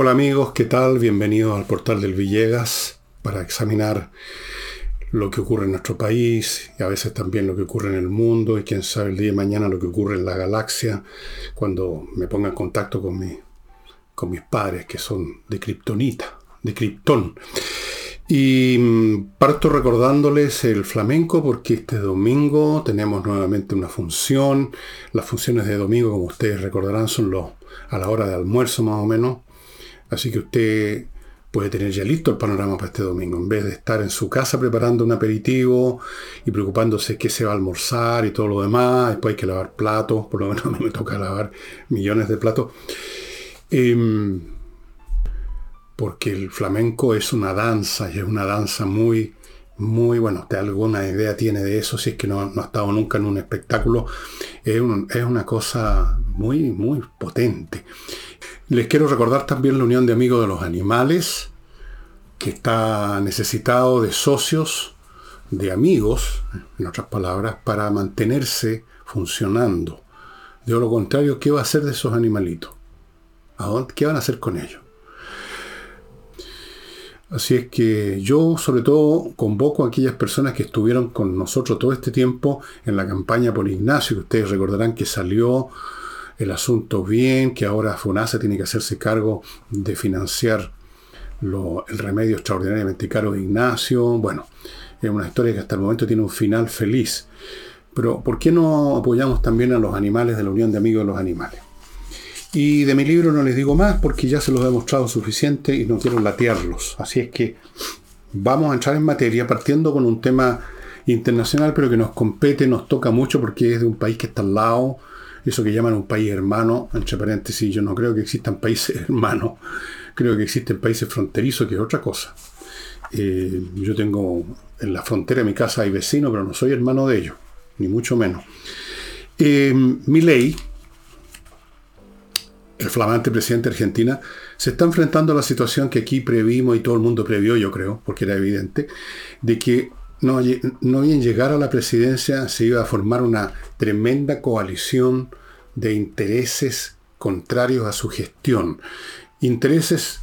Hola amigos, ¿qué tal? Bienvenidos al portal del Villegas para examinar lo que ocurre en nuestro país y a veces también lo que ocurre en el mundo y quién sabe el día de mañana lo que ocurre en la galaxia cuando me ponga en contacto con, mi, mis padres que son de Kryptonita, de Krypton. Y mm, parto recordándoles el flamenco porque este domingo tenemos nuevamente una función. Las funciones de domingo, como ustedes recordarán, son a la hora de almuerzo más o menos. Así que usted puede tener ya listo el panorama para este domingo. En vez de estar en su casa preparando un aperitivo y preocupándose qué se va a almorzar y todo lo demás, después hay que lavar platos, por lo menos a mí me toca lavar millones de platos. Em, porque el flamenco es una danza y es una danza muy, muy, bueno, usted alguna idea tiene de eso, si es que no, ha estado nunca en un espectáculo, es, es una cosa muy, muy potente. Les quiero recordar también la Unión de Amigos de los Animales, que está necesitado de socios, de amigos, en otras palabras, para mantenerse funcionando. De lo contrario, ¿qué va a hacer de esos animalitos? ¿Qué van a hacer con ellos? Así es que yo sobre todo convoco a aquellas personas que estuvieron con nosotros todo este tiempo en la campaña por Ignacio, que ustedes recordarán que salió el asunto bien, que ahora FUNASA tiene que hacerse cargo de financiar el remedio extraordinariamente caro de Ignacio. Bueno, es una historia que hasta el momento tiene un final feliz. Pero ¿por qué no apoyamos también a los animales de la Unión de Amigos de los Animales? Y de mi libro no les digo más porque ya se los he mostrado suficiente y no quiero latearlos. Así es que vamos a entrar en materia partiendo con un tema internacional pero que nos compete, nos toca mucho porque es de un país que está al lado, eso que llaman un país hermano, entre paréntesis, yo no creo que existan países hermanos, creo que existen países fronterizos, que es otra cosa. Eh, yo tengo en la frontera de mi casa hay vecinos, pero no soy hermano de ellos, ni mucho menos. Eh, mi ley, el flamante presidente de Argentina, se está enfrentando a la situación que aquí previmos y todo el mundo previó, yo creo, porque era evidente, de que no, no bien llegar a la presidencia se iba a formar una tremenda coalición de intereses contrarios a su gestión. Intereses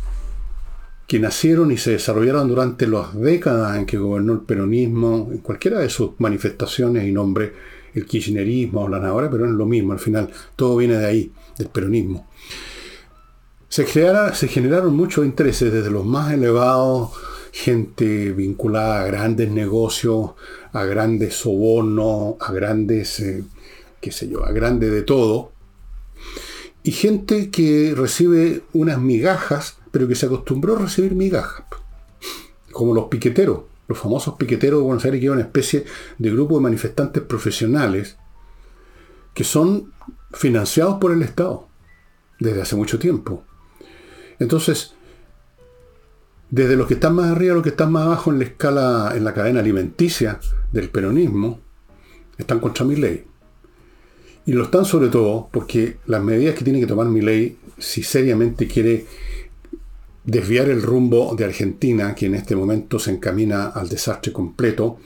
que nacieron y se desarrollaron durante las décadas en que gobernó el peronismo, en cualquiera de sus manifestaciones y nombres, el kirchnerismo, hablan ahora, pero es lo mismo, al final todo viene de ahí, del peronismo. Se, se generaron muchos intereses desde los más elevados gente vinculada a grandes negocios, a grandes sobornos, a grandes, eh, qué sé yo, a grandes de todo. Y gente que recibe unas migajas, pero que se acostumbró a recibir migajas. Como los piqueteros, los famosos piqueteros de Buenos Aires, que eran una especie de grupo de manifestantes profesionales que son financiados por el Estado desde hace mucho tiempo. Entonces, desde los que están más arriba a los que están más abajo en la escala, en la cadena alimenticia del peronismo, están contra mi ley. Y lo están sobre todo porque las medidas que tiene que tomar mi ley, si seriamente quiere desviar el rumbo de Argentina, que en este momento se encamina al desastre completo,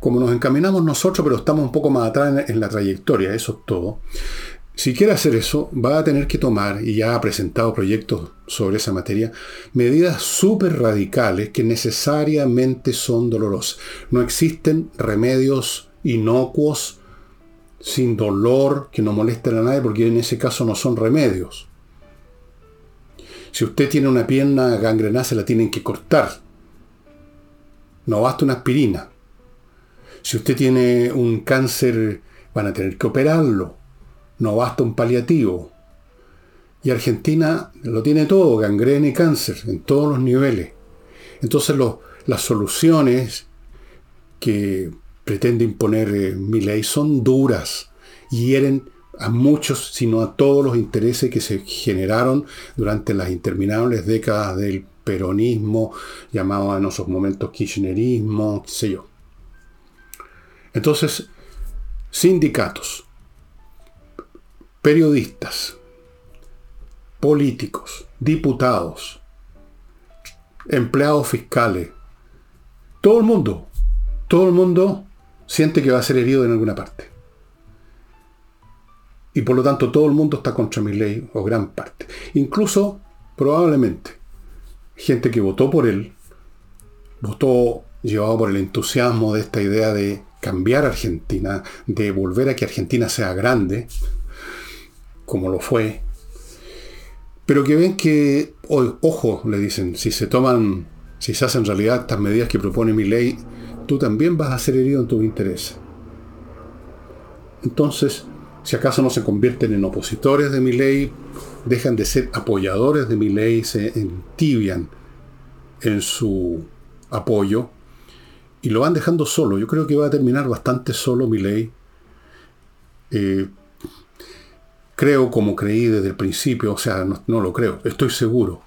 como nos encaminamos nosotros, pero estamos un poco más atrás en la trayectoria, eso es todo, si quiere hacer eso, va a tener que tomar, y ya ha presentado proyectos sobre esa materia, medidas súper radicales que necesariamente son dolorosas. No existen remedios inocuos, sin dolor, que no molesten a nadie, porque en ese caso no son remedios. Si usted tiene una pierna gangrenada, se la tienen que cortar. No basta una aspirina. Si usted tiene un cáncer, van a tener que operarlo no basta un paliativo. Y Argentina lo tiene todo, gangrena y cáncer, en todos los niveles. Entonces las soluciones que pretende imponer eh, mi ley son duras y hieren a muchos, sino a todos los intereses que se generaron durante las interminables décadas del peronismo, llamado en esos momentos kirchnerismo, qué sé yo. Entonces, sindicatos, periodistas, políticos, diputados, empleados fiscales, todo el mundo, todo el mundo siente que va a ser herido en alguna parte. Y por lo tanto todo el mundo está contra mi ley, o gran parte. Incluso Probablemente. Gente que votó por él, votó llevado por el entusiasmo de esta idea de cambiar Argentina, de volver a que Argentina sea grande, como lo fue, pero que ven que, ojo, le dicen, si se toman, si se hacen realidad estas medidas que propone mi ley, tú también vas a ser herido en tus intereses. Entonces, si acaso no se convierten en opositores de mi ley, dejan de ser apoyadores de mi ley, se entibian en su apoyo y lo van dejando solo. Yo creo que va a terminar bastante solo mi ley. Eh, creo como creí desde el principio, o sea, no, no, lo creo, estoy seguro.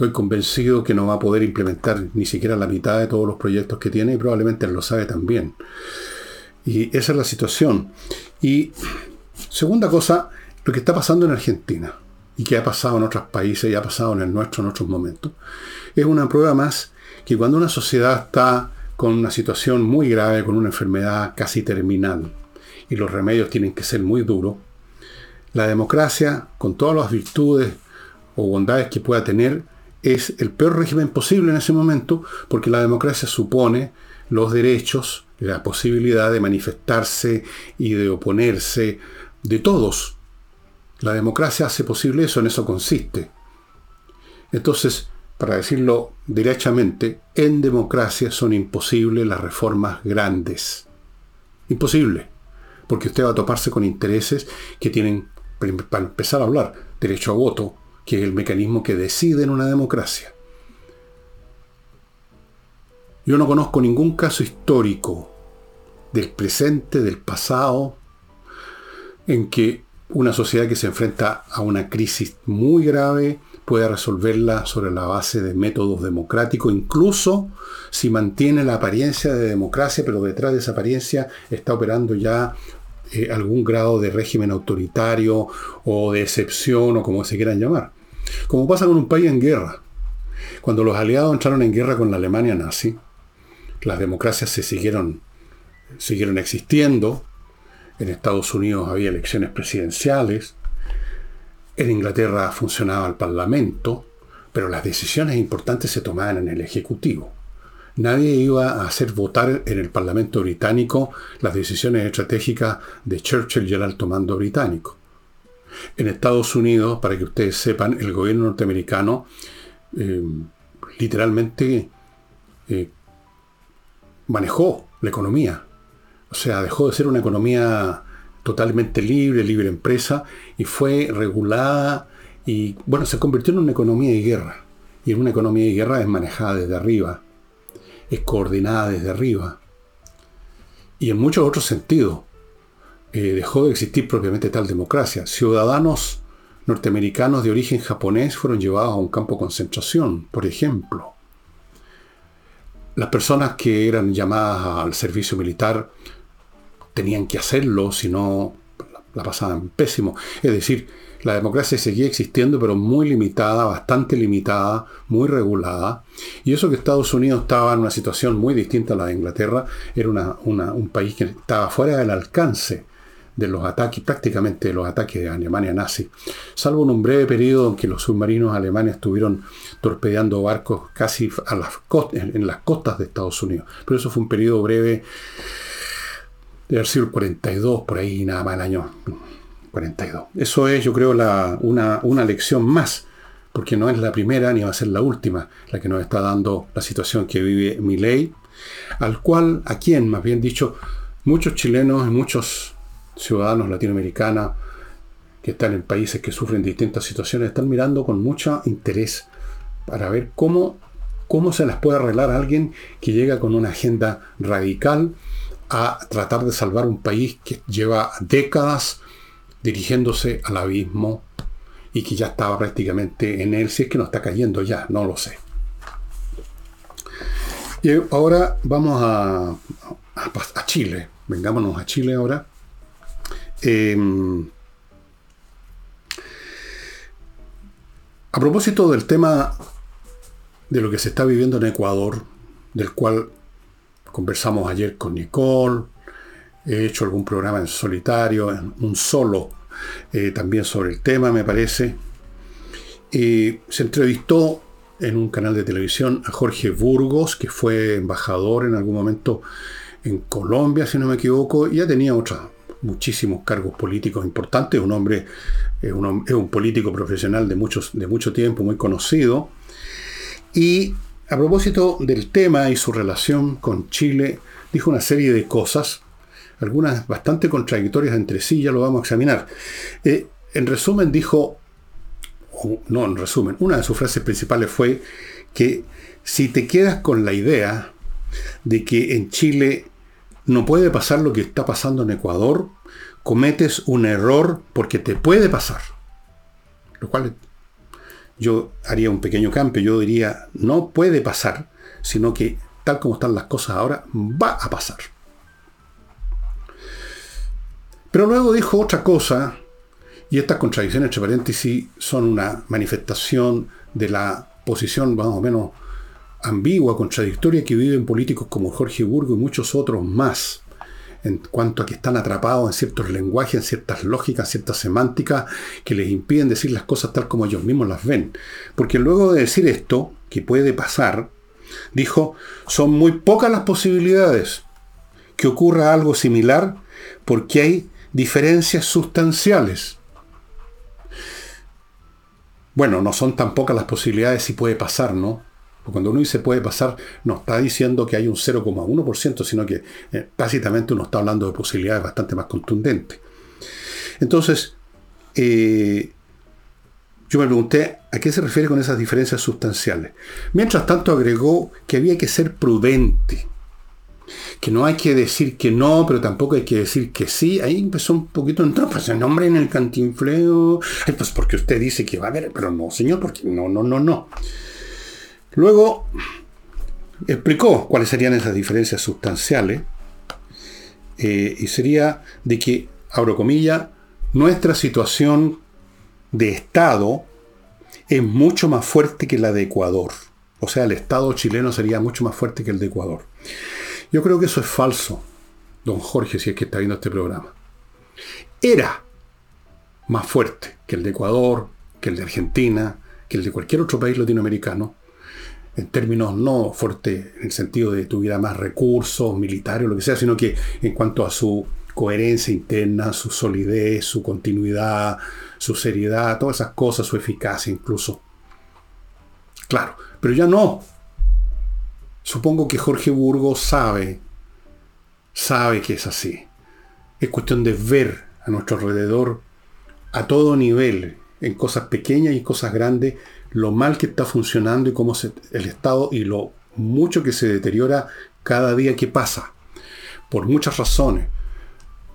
Estoy convencido que no va a poder implementar ni siquiera la mitad de todos los proyectos que tiene y probablemente lo sabe también. Y esa es la situación. Y segunda cosa, lo que está pasando en Argentina y que ha pasado en otros países y ha pasado en el nuestro en otros momentos, es una prueba más que cuando una sociedad está con una situación muy grave, con una enfermedad casi terminal, y los remedios tienen que ser muy duros, la democracia, con todas las virtudes o bondades que pueda tener, es el peor régimen posible en ese momento, porque la democracia supone los derechos, la posibilidad de manifestarse y de oponerse de todos. La democracia hace posible eso, en eso consiste. Entonces, para decirlo derechamente, en democracia son imposibles las reformas grandes. Imposible. Porque usted va a toparse con intereses que tienen, para empezar a hablar, derecho a voto, que es el mecanismo que decide en una democracia. Yo no conozco ningún caso histórico del presente, del pasado, en que una sociedad que se enfrenta a una crisis muy grave, pueda resolverla sobre la base de métodos democráticos, incluso si mantiene la apariencia de democracia, pero detrás de esa apariencia está operando ya eh, algún grado de régimen autoritario o de excepción o como se quieran llamar. Como pasa con un país en guerra. Cuando los aliados entraron en guerra con la Alemania nazi, las democracias se siguieron, siguieron existiendo. En Estados Unidos había elecciones presidenciales. En Inglaterra funcionaba el Parlamento, pero las decisiones importantes se tomaban en el Ejecutivo. Nadie iba a hacer votar en el Parlamento británico las decisiones estratégicas de Churchill y el alto mando británico. En Estados Unidos, para que ustedes sepan, el gobierno norteamericano eh, literalmente eh, manejó la economía. O sea, dejó de ser una economía totalmente libre, libre empresa, y fue regulada y, bueno, se convirtió en una economía de guerra. Y en una economía de guerra es manejada desde arriba, es coordinada desde arriba. Y en muchos otros sentidos, eh, dejó de existir propiamente tal democracia. Ciudadanos norteamericanos de origen japonés fueron llevados a un campo de concentración, por ejemplo. Las personas que eran llamadas al servicio militar tenían que hacerlo, si no la pasaban pésimo. Es decir, la democracia seguía existiendo, pero muy limitada, bastante limitada, muy regulada. Y eso que Estados Unidos estaba en una situación muy distinta a la de Inglaterra, era un país que estaba fuera del alcance de los ataques, prácticamente de los ataques de Alemania nazi, salvo en un breve periodo en que los submarinos alemanes estuvieron torpedeando barcos casi en las costas de Estados Unidos. Pero eso fue un periodo breve de haber sido el 42, por ahí nada más el año 42. Eso es, yo creo, una, una lección más, porque no es la primera ni va a ser la última la que nos está dando la situación que vive mi ley, al cual, a quien, más bien dicho, muchos chilenos y muchos ciudadanos latinoamericanos que están en países que sufren distintas situaciones están mirando con mucho interés para ver cómo, cómo se les puede arreglar alguien que llega con una agenda radical a tratar de salvar un país que lleva décadas dirigiéndose al abismo y que ya estaba prácticamente en él, si es que no está cayendo ya, no lo sé. Y ahora vamos a, a, Chile, vengámonos a Chile ahora. Em, a propósito del tema de lo que se está viviendo en Ecuador, del cual Conversamos ayer con Nicole, he hecho algún programa en solitario, en un solo, eh, también sobre el tema, me parece. se entrevistó en un canal de televisión a Jorge Burgos, que fue embajador en algún momento en Colombia, si no me equivoco, y ya tenía otros muchísimos cargos políticos importantes, un hombre, es un, un, político profesional de, muchos, de mucho tiempo, muy conocido. Y a propósito del tema y su relación con Chile, dijo una serie de cosas, algunas bastante contradictorias entre sí, ya lo vamos a examinar. Eh, en resumen, dijo, no en resumen, una de sus frases principales fue que si te quedas con la idea de que en Chile no puede pasar lo que está pasando en Ecuador, cometes un error porque te puede pasar. Lo cual yo haría un pequeño cambio, yo diría, no puede pasar, sino que tal como están las cosas ahora, va a pasar. Pero luego dijo otra cosa, y estas contradicciones, entre paréntesis, son una manifestación de la posición más o menos ambigua, contradictoria que viven políticos como Jorge Burgo y muchos otros más, en cuanto a que están atrapados en ciertos lenguajes, en ciertas lógicas, ciertas semánticas que les impiden decir las cosas tal como ellos mismos las ven. Porque luego de decir esto, que puede pasar, dijo, son muy pocas las posibilidades que ocurra algo similar porque hay diferencias sustanciales. Bueno, no son tan pocas las posibilidades si puede pasar, ¿no? Cuando uno dice puede pasar, no está diciendo que hay un 0,1%, sino que eh, uno está hablando de posibilidades bastante más contundentes. Entonces, eh, yo me pregunté a qué se refiere con esas diferencias sustanciales. Mientras tanto agregó que había que ser prudente, que no hay que decir que no, pero tampoco hay que decir que sí. Ahí empezó un poquito, no, pues el nombre en el cantinfleo, pues porque usted dice que va a haber, pero no, señor, porque no, no, no, no. Luego explicó cuáles serían esas diferencias sustanciales eh, y sería de que, abro comilla, nuestra situación de Estado es mucho más fuerte que la de Ecuador. O sea, el Estado chileno sería mucho más fuerte que el de Ecuador. Yo creo que eso es falso, don Jorge, si es que está viendo este programa. Era más fuerte que el de Ecuador, que el de Argentina, que el de cualquier otro país latinoamericano, en términos no fuerte en el sentido de tuviera más recursos militares o lo que sea, sino que en cuanto a su coherencia interna, su solidez, su continuidad, su seriedad, todas esas cosas, su eficacia incluso. Claro, pero ya no. Supongo que Jorge Burgos sabe, sabe que es así. Es cuestión de ver a nuestro alrededor a todo nivel, en cosas pequeñas y cosas grandes, lo mal que está funcionando y cómo el Estado y lo mucho que se deteriora cada día que pasa. Por muchas razones.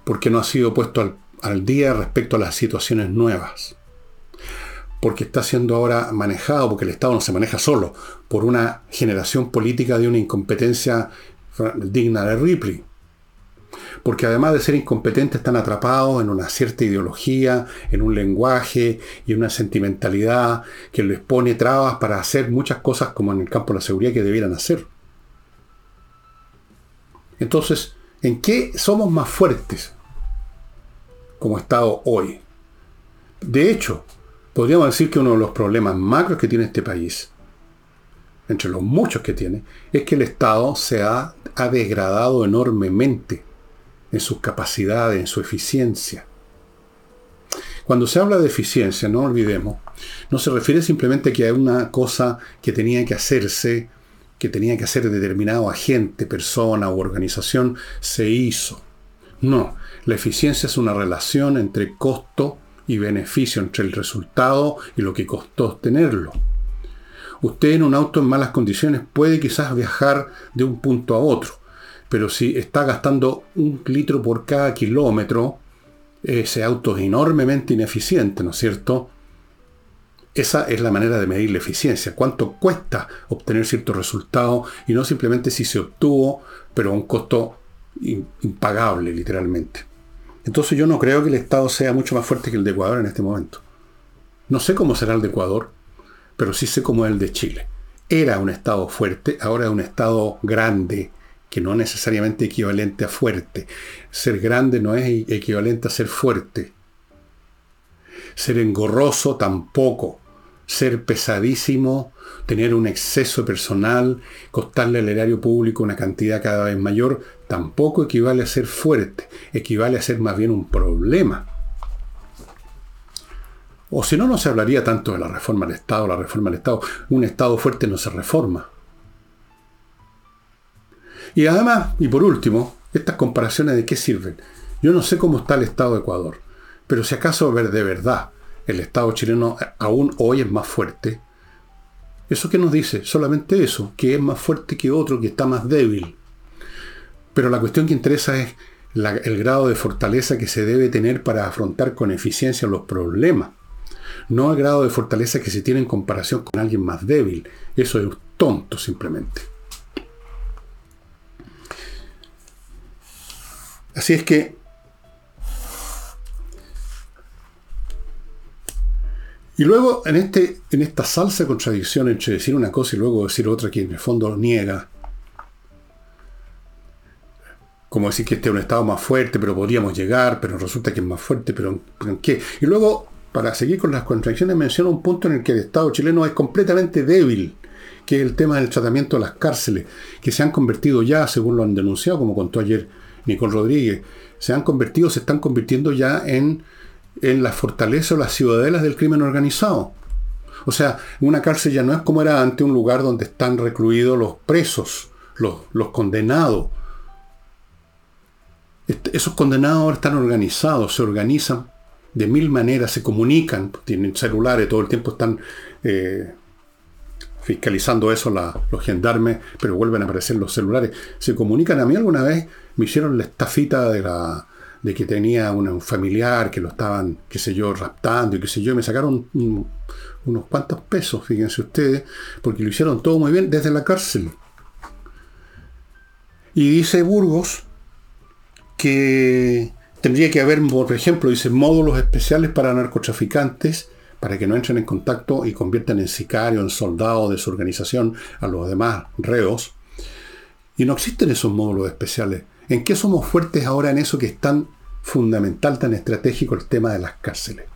Porque no ha sido puesto al, al día respecto a las situaciones nuevas. Porque está siendo ahora manejado, porque el Estado no se maneja solo, por una generación política de una incompetencia digna de Ripley porque además de ser incompetentes están atrapados en una cierta ideología, en un lenguaje y una sentimentalidad que les pone trabas para hacer muchas cosas como en el campo de la seguridad que debieran hacer. Entonces, ¿en qué somos más fuertes como Estado hoy? De hecho, podríamos decir que uno de los problemas macros que tiene este país, entre los muchos que tiene, es que el Estado se ha, ha degradado enormemente en sus capacidades, en su eficiencia. Cuando se habla de eficiencia, no olvidemos, no se refiere simplemente a que hay una cosa que tenía que hacerse, que tenía que hacer determinado agente, persona u organización, se hizo. No, la eficiencia es una relación entre costo y beneficio, entre el resultado y lo que costó obtenerlo. Usted en un auto en malas condiciones puede quizás viajar de un punto a otro, pero si está gastando un litro por cada kilómetro, ese auto es enormemente ineficiente, ¿no es cierto? Esa es la manera de medir la eficiencia. ¿Cuánto cuesta obtener cierto resultado? Y no simplemente si se obtuvo, pero a un costo impagable, literalmente. Entonces yo no creo que el Estado sea mucho más fuerte que el de Ecuador en este momento. No sé cómo será el de Ecuador, pero sí sé cómo es el de Chile. Era un Estado fuerte, ahora es un Estado grande, que no necesariamente equivalente a fuerte. Ser grande no es equivalente a ser fuerte. Ser engorroso tampoco. ser pesadísimo, tener un exceso personal, costarle al erario público una cantidad cada vez mayor, tampoco equivale a ser fuerte, equivale a ser más bien un problema. O si no, no se hablaría tanto de la reforma del Estado, la reforma del Estado. Un Estado fuerte no se reforma. Y además, y por último, estas comparaciones de qué sirven. Yo no sé cómo está el Estado de Ecuador, pero si acaso ver de verdad el Estado chileno aún hoy es más fuerte, ¿eso qué nos dice? Solamente eso, que es más fuerte que otro, que está más débil. Pero la cuestión que interesa es el grado de fortaleza que se debe tener para afrontar con eficiencia los problemas. No el grado de fortaleza que se tiene en comparación con alguien más débil. Eso es tonto simplemente. Así es que Y luego, en, este, en esta salsa de contradicción entre decir una cosa y luego decir otra que en el fondo niega, como decir que este es un Estado más fuerte, pero podríamos llegar, pero resulta que es más fuerte, pero, ¿en qué? Y luego, para seguir con las contradicciones, menciona un punto en el que el Estado chileno es completamente débil, que es el tema del tratamiento de las cárceles, que se han convertido ya, según lo han denunciado, como contó ayer Nicole Rodríguez, se han convertido, se están convirtiendo ya en en la fortaleza o las ciudadelas del crimen organizado. O sea, una cárcel ya no es como era antes un lugar donde están recluidos los presos, los, los condenados. esos condenados ahora están organizados, se organizan de mil maneras, se comunican, tienen celulares, todo el tiempo están eh, fiscalizando eso los gendarmes, pero vuelven a aparecer los celulares. Se comunican. A mí alguna vez me hicieron la estafita de la, de que tenía un familiar que lo estaban, qué sé yo, raptando y qué sé yo, me sacaron unos cuantos pesos, fíjense ustedes, porque lo hicieron todo muy bien desde la cárcel. Y dice Burgos que tendría que haber, por ejemplo, dice módulos especiales para narcotraficantes para que no entren en contacto y conviertan en sicario, en soldado de su organización a los demás reos. Y no existen esos módulos especiales. ¿En qué somos fuertes ahora en eso que es tan fundamental, tan estratégico el tema de las cárceles?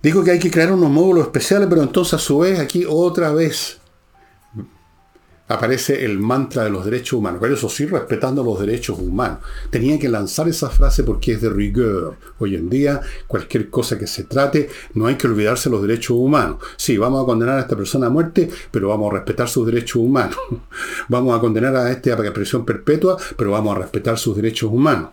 Dijo que hay que crear unos módulos especiales, pero entonces a su vez aquí otra vez aparece el mantra de los derechos humanos. Pero eso sí, respetando los derechos humanos. Tenía que lanzar esa frase porque es de rigor. Hoy en día, cualquier cosa que se trate, no hay que olvidarse los derechos humanos. Sí, vamos a condenar a esta persona a muerte, pero vamos a respetar sus derechos humanos. vamos a condenar a este a prisión perpetua, pero vamos a respetar sus derechos humanos.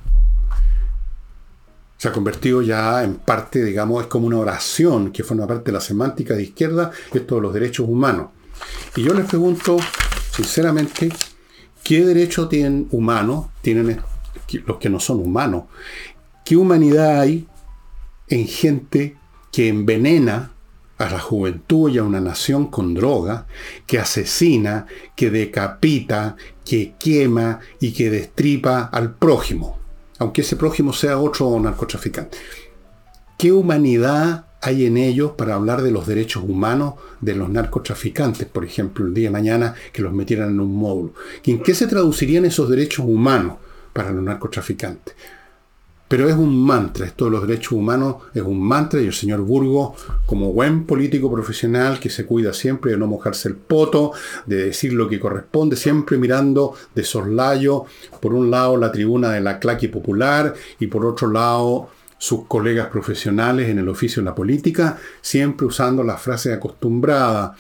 Se ha convertido ya en parte, digamos, es como una oración que forma parte de la semántica de izquierda, esto de los derechos humanos. Y yo les pregunto, sinceramente, ¿qué derecho tienen humanos, tienen los que no son humanos? ¿Qué humanidad hay en gente que envenena a la juventud y a una nación con droga, que asesina, que decapita, que quema y que destripa al prójimo, aunque ese prójimo sea otro narcotraficante? ¿Qué humanidad hay en ellos para hablar de los derechos humanos de los narcotraficantes, por ejemplo, el día de mañana que los metieran en un módulo. ¿En qué se traducirían esos derechos humanos para los narcotraficantes? Pero es un mantra, esto de los derechos humanos es un mantra y el señor Burgo, como buen político profesional que se cuida siempre de no mojarse el poto, de decir lo que corresponde, siempre mirando de soslayo, por un lado la tribuna de la claque popular y por otro lado sus colegas profesionales en el oficio de la política, siempre usando la frase acostumbrada.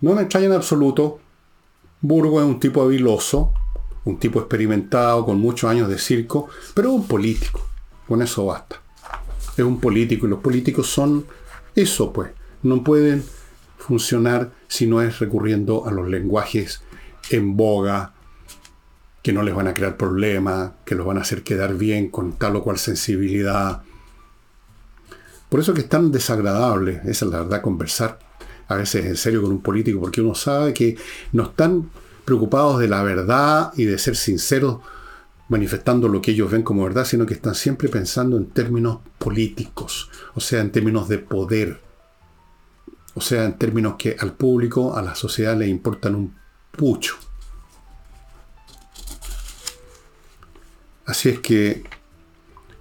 No me extraña en absoluto. Burgo es un tipo habiloso, un tipo experimentado con muchos años de circo, pero un político. Con eso basta. Es un político y los políticos son eso, pues. No pueden funcionar si no es recurriendo a los lenguajes en boga, que no les van a crear problemas, que los van a hacer quedar bien con tal o cual sensibilidad. Por eso que es tan desagradable, esa es la verdad, conversar a veces en serio con un político, porque uno sabe que no están preocupados de la verdad y de ser sinceros manifestando lo que ellos ven como verdad, sino que están siempre pensando en términos políticos, o sea, en términos de poder, o sea, en términos que al público, a la sociedad le importan un pucho. Así es que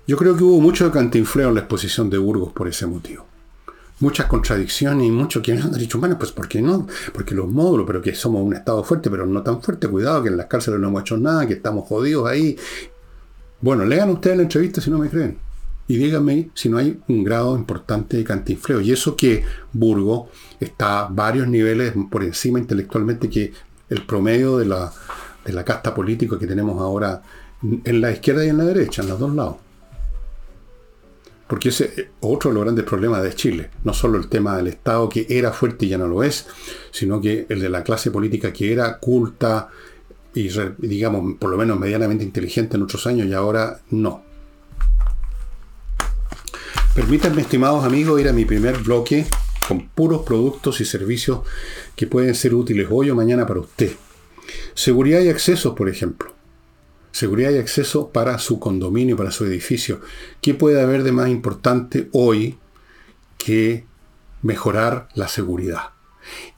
Yo creo que hubo mucho cantinfleo en la exposición de Burgos por ese motivo. Muchas contradicciones y mucho que han dicho, bueno, pues ¿por qué no? Porque los módulos, pero que somos un Estado fuerte, pero no tan fuerte, cuidado, que en las cárceles no hemos hecho nada, que estamos jodidos ahí. Bueno, lean ustedes la entrevista si no me creen. Y díganme si no hay un grado importante de cantinfleo. Y eso que Burgos está varios niveles por encima intelectualmente que el promedio de la, de la casta política que tenemos ahora en la izquierda y en la derecha, en los dos lados. Porque ese es otro de los grandes problemas de Chile. No solo el tema del Estado que era fuerte y ya no lo es, sino que el de la clase política que era culta y, digamos, por lo menos medianamente inteligente en otros años y ahora no. Permítanme, estimados amigos, ir a mi primer bloque con puros productos y servicios que pueden ser útiles hoy o mañana para usted. Seguridad y accesos, por ejemplo seguridad y acceso para su condominio, para su edificio. ¿Qué puede haber de más importante hoy que mejorar la seguridad?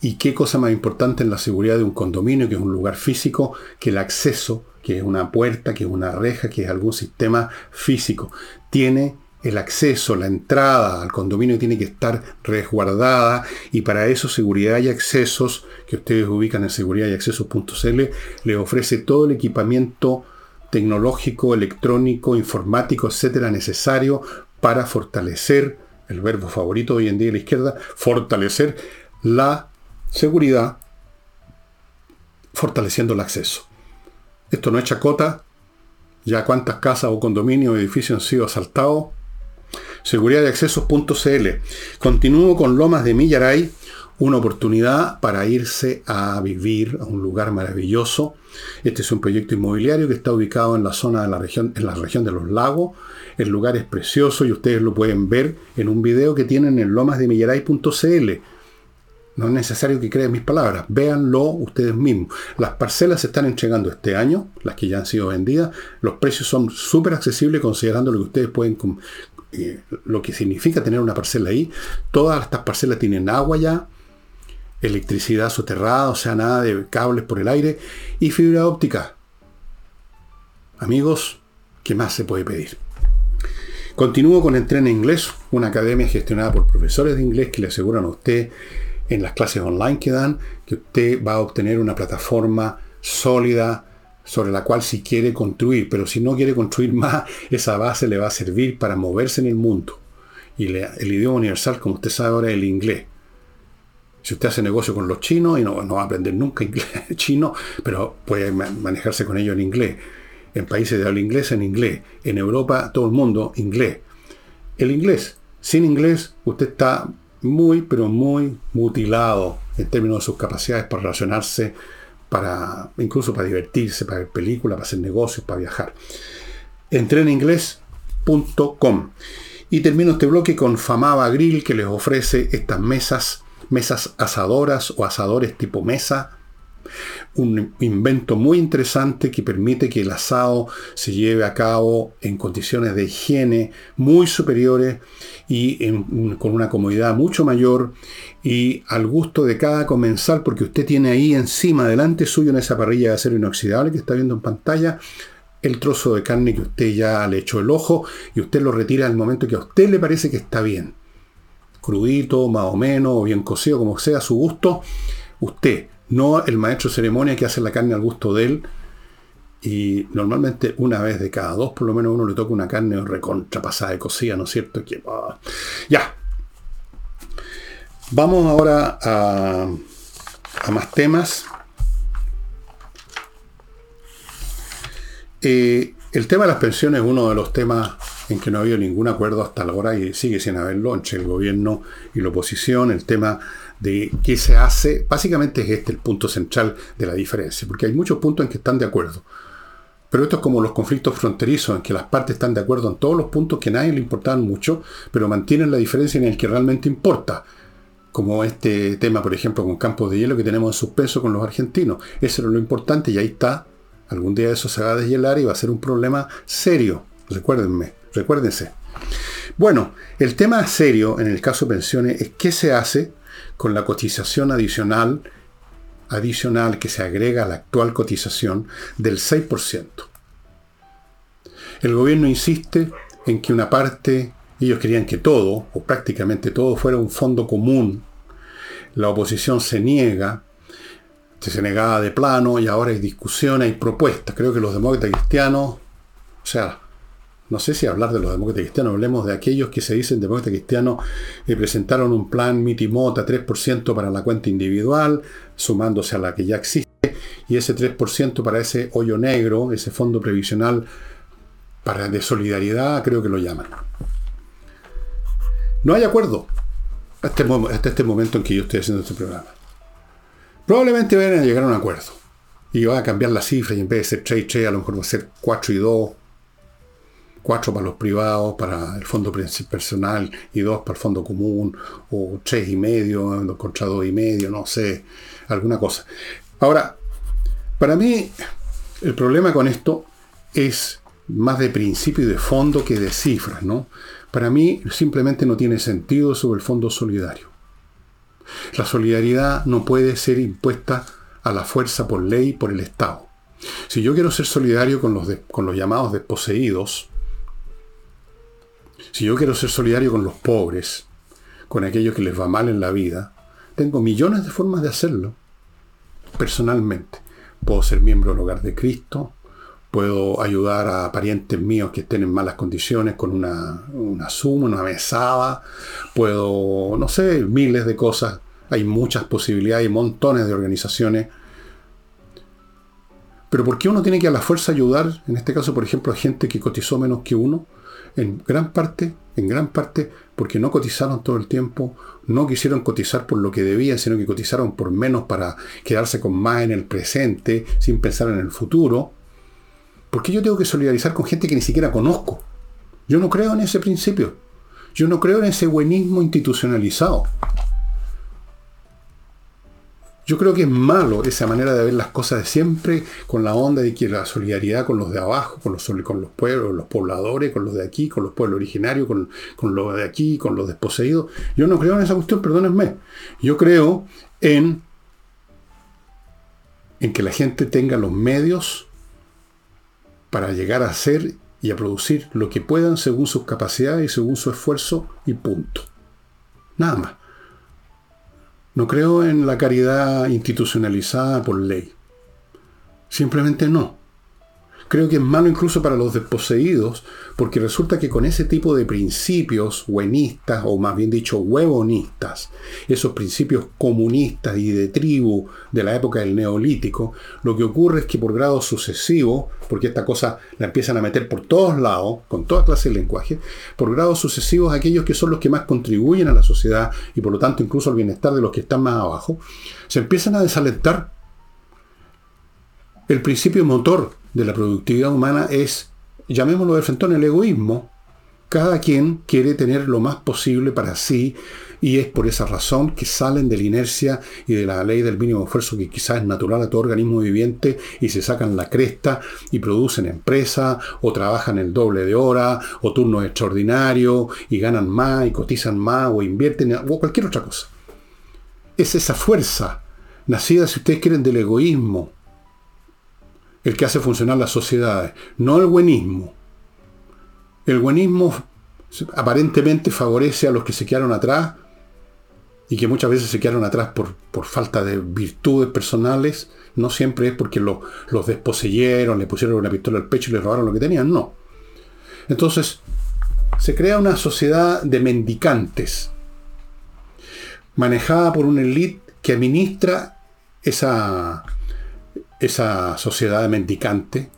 ¿Y qué cosa más importante en la seguridad de un condominio, que es un lugar físico, que el acceso, que es una puerta, que es una reja, que es algún sistema físico? Tiene el acceso, la entrada al condominio tiene que estar resguardada y para eso seguridad y accesos, que ustedes ubican en seguridad y accesos.cl, le ofrece todo el equipamiento tecnológico, electrónico, informático, etcétera, necesario para fortalecer, el verbo favorito hoy en día de la izquierda, fortalecer la seguridad, fortaleciendo el acceso. Esto no es chacota, ya cuántas casas o condominios o edificios han sido asaltados. Seguridad de accesos.cl. Continúo con Lomas de Millaray, una oportunidad para irse a vivir a un lugar maravilloso. Este es un proyecto inmobiliario que está ubicado en la zona de la región, en la región de los lagos. El lugar es precioso y ustedes lo pueden ver en un video que tienen en lomasdemillaray.cl. No es necesario que crean mis palabras, véanlo ustedes mismos. Las parcelas se están entregando este año, las que ya han sido vendidas. Los precios son súper accesibles considerando lo que ustedes pueden, eh, lo que significa tener una parcela ahí. Todas estas parcelas tienen agua ya, electricidad soterrada, o sea, nada de cables por el aire y fibra óptica. Amigos, ¿qué más se puede pedir? Continúo con Entrena Inglés, una academia gestionada por profesores de inglés que le aseguran a usted en las clases online que dan que usted va a obtener una plataforma sólida sobre la cual si quiere construir, pero si no quiere construir más, esa base le va a servir para moverse en el mundo. Y el idioma universal, como usted sabe ahora, es el inglés. Si usted hace negocio con los chinos y no, va a aprender nunca inglés chino, pero puede manejarse con ellos en inglés. En países de habla inglesa, en inglés. En Europa, todo el mundo, inglés. El inglés. Sin inglés, usted está muy, pero muy mutilado en términos de sus capacidades para relacionarse, para, incluso para divertirse, para ver películas, para hacer negocios, para viajar. Entreninglés.com. Y termino este bloque con Famaba Grill, que les ofrece estas mesas mesas asadoras o asadores tipo mesa. Un invento muy interesante que permite que el asado se lleve a cabo en condiciones de higiene muy superiores y con una comodidad mucho mayor y al gusto de cada comensal porque usted tiene ahí encima, delante suyo en esa parrilla de acero inoxidable que está viendo en pantalla, el trozo de carne que usted ya le echó el ojo y usted lo retira el momento que a usted le parece que está bien crudito, más o menos, o bien cocido, como sea, a su gusto. Usted, no el maestro de ceremonia que hace la carne al gusto de él. Y normalmente una vez de cada dos, por lo menos uno le toca una carne recontra pasada de cocida, ¿no es cierto? Que, ah, ya. Vamos ahora a, a más temas. Eh, el tema de las pensiones es uno de los temas en que no ha habido ningún acuerdo hasta ahora y sigue sin haberlo entre el gobierno y la oposición. El tema de qué se hace, básicamente es este el punto central de la diferencia, porque hay muchos puntos en que están de acuerdo. Pero esto es como los conflictos fronterizos, en que las partes están de acuerdo en todos los puntos que a nadie le importaban mucho, pero mantienen la diferencia en el que realmente importa. Como este tema, por ejemplo, con campos de hielo que tenemos en suspenso con los argentinos. Eso era lo importante y ahí está. Algún día eso se va a deshielar y va a ser un problema serio. Recuérdenme. Recuérdense. Bueno, el tema serio en el caso de pensiones es qué se hace con la cotización adicional, adicional que se agrega a la actual cotización del 6%. El gobierno insiste en que una parte, ellos querían que todo, o prácticamente todo, fuera un fondo común. La oposición se niega, se negaba de plano y ahora hay discusión, hay propuestas. Creo que los demócratas cristianos, o sea, no sé si hablar de los demócratas cristianos, hablemos de aquellos que se dicen demócratas cristianos y presentaron un plan mitimota 3% para la cuenta individual, sumándose a la que ya existe, y ese 3% para ese hoyo negro, ese fondo previsional para de solidaridad, creo que lo llaman. No hay acuerdo hasta este, este momento en que yo estoy haciendo este programa. Probablemente vayan a llegar a un acuerdo. Y va a cambiar la cifra y en vez de ser 3 3 a lo mejor va a ser 4 y 2 cuatro para los privados, para el fondo personal y dos para el fondo común, o tres y medio contra dos y medio, no sé, alguna cosa. Ahora, para mí, el problema con esto es más de principio y de fondo que de cifras, ¿no? Para mí simplemente no tiene sentido sobre el fondo solidario. La solidaridad no puede ser impuesta a la fuerza por ley por el Estado. Si yo quiero ser solidario con los, con los llamados desposeídos, si yo quiero ser solidario con los pobres, con aquellos que les va mal en la vida, tengo millones de formas de hacerlo. Personalmente. Puedo ser miembro del hogar de Cristo, puedo ayudar a parientes míos que estén en malas condiciones con una, suma, una mesada, puedo, no sé, miles de cosas. Hay muchas posibilidades, hay montones de organizaciones. Pero ¿por qué uno tiene que a la fuerza ayudar, en este caso, por ejemplo, a gente que cotizó menos que uno? En gran parte, en gran parte, porque no cotizaron todo el tiempo, no quisieron cotizar por lo que debían, sino que cotizaron por menos para quedarse con más en el presente, sin pensar en el futuro. ¿Por qué yo tengo que solidarizar con gente que ni siquiera conozco? Yo no creo en ese principio. Yo no creo en ese buenismo institucionalizado. Yo creo que es malo esa manera de ver las cosas de siempre con la onda de que la solidaridad con los de abajo, con los, con los pueblos, los pobladores, con los de aquí, con los pueblos originarios, con, con los de aquí, con los desposeídos. Yo no creo en esa cuestión, perdónenme. Yo creo en, en que la gente tenga los medios para llegar a hacer y a producir lo que puedan según sus capacidades y según su esfuerzo y punto. Nada más. No creo en la caridad institucionalizada por ley. Simplemente no. Creo que es malo incluso para los desposeídos, porque resulta que con ese tipo de principios buenistas, o más bien dicho, huevonistas, esos principios comunistas y de tribu de la época del neolítico, lo que ocurre es que por grado sucesivo, porque esta cosa la empiezan a meter por todos lados, con toda clase de lenguaje, por grados sucesivos aquellos que son los que más contribuyen a la sociedad y por lo tanto incluso al bienestar de los que están más abajo, se empiezan a desalentar el principio motor de la productividad humana es, llamémoslo de frente, el egoísmo. Cada quien quiere tener lo más posible para sí y es por esa razón que salen de la inercia y de la ley del mínimo esfuerzo que quizás es natural a todo organismo viviente y se sacan la cresta y producen empresa o trabajan el doble de hora o turnos extraordinarios y ganan más y cotizan más o invierten o cualquier otra cosa. Es esa fuerza nacida, si ustedes quieren, del egoísmo el que hace funcionar las sociedades, no el buenismo. El buenismo aparentemente favorece a los que se quedaron atrás y que muchas veces se quedaron atrás por, por falta de virtudes personales, no siempre es porque los desposeyeron, le pusieron una pistola al pecho y les robaron lo que tenían, no. Entonces, se crea una sociedad de mendicantes, manejada por una élite que administra esa, esa sociedad mendicante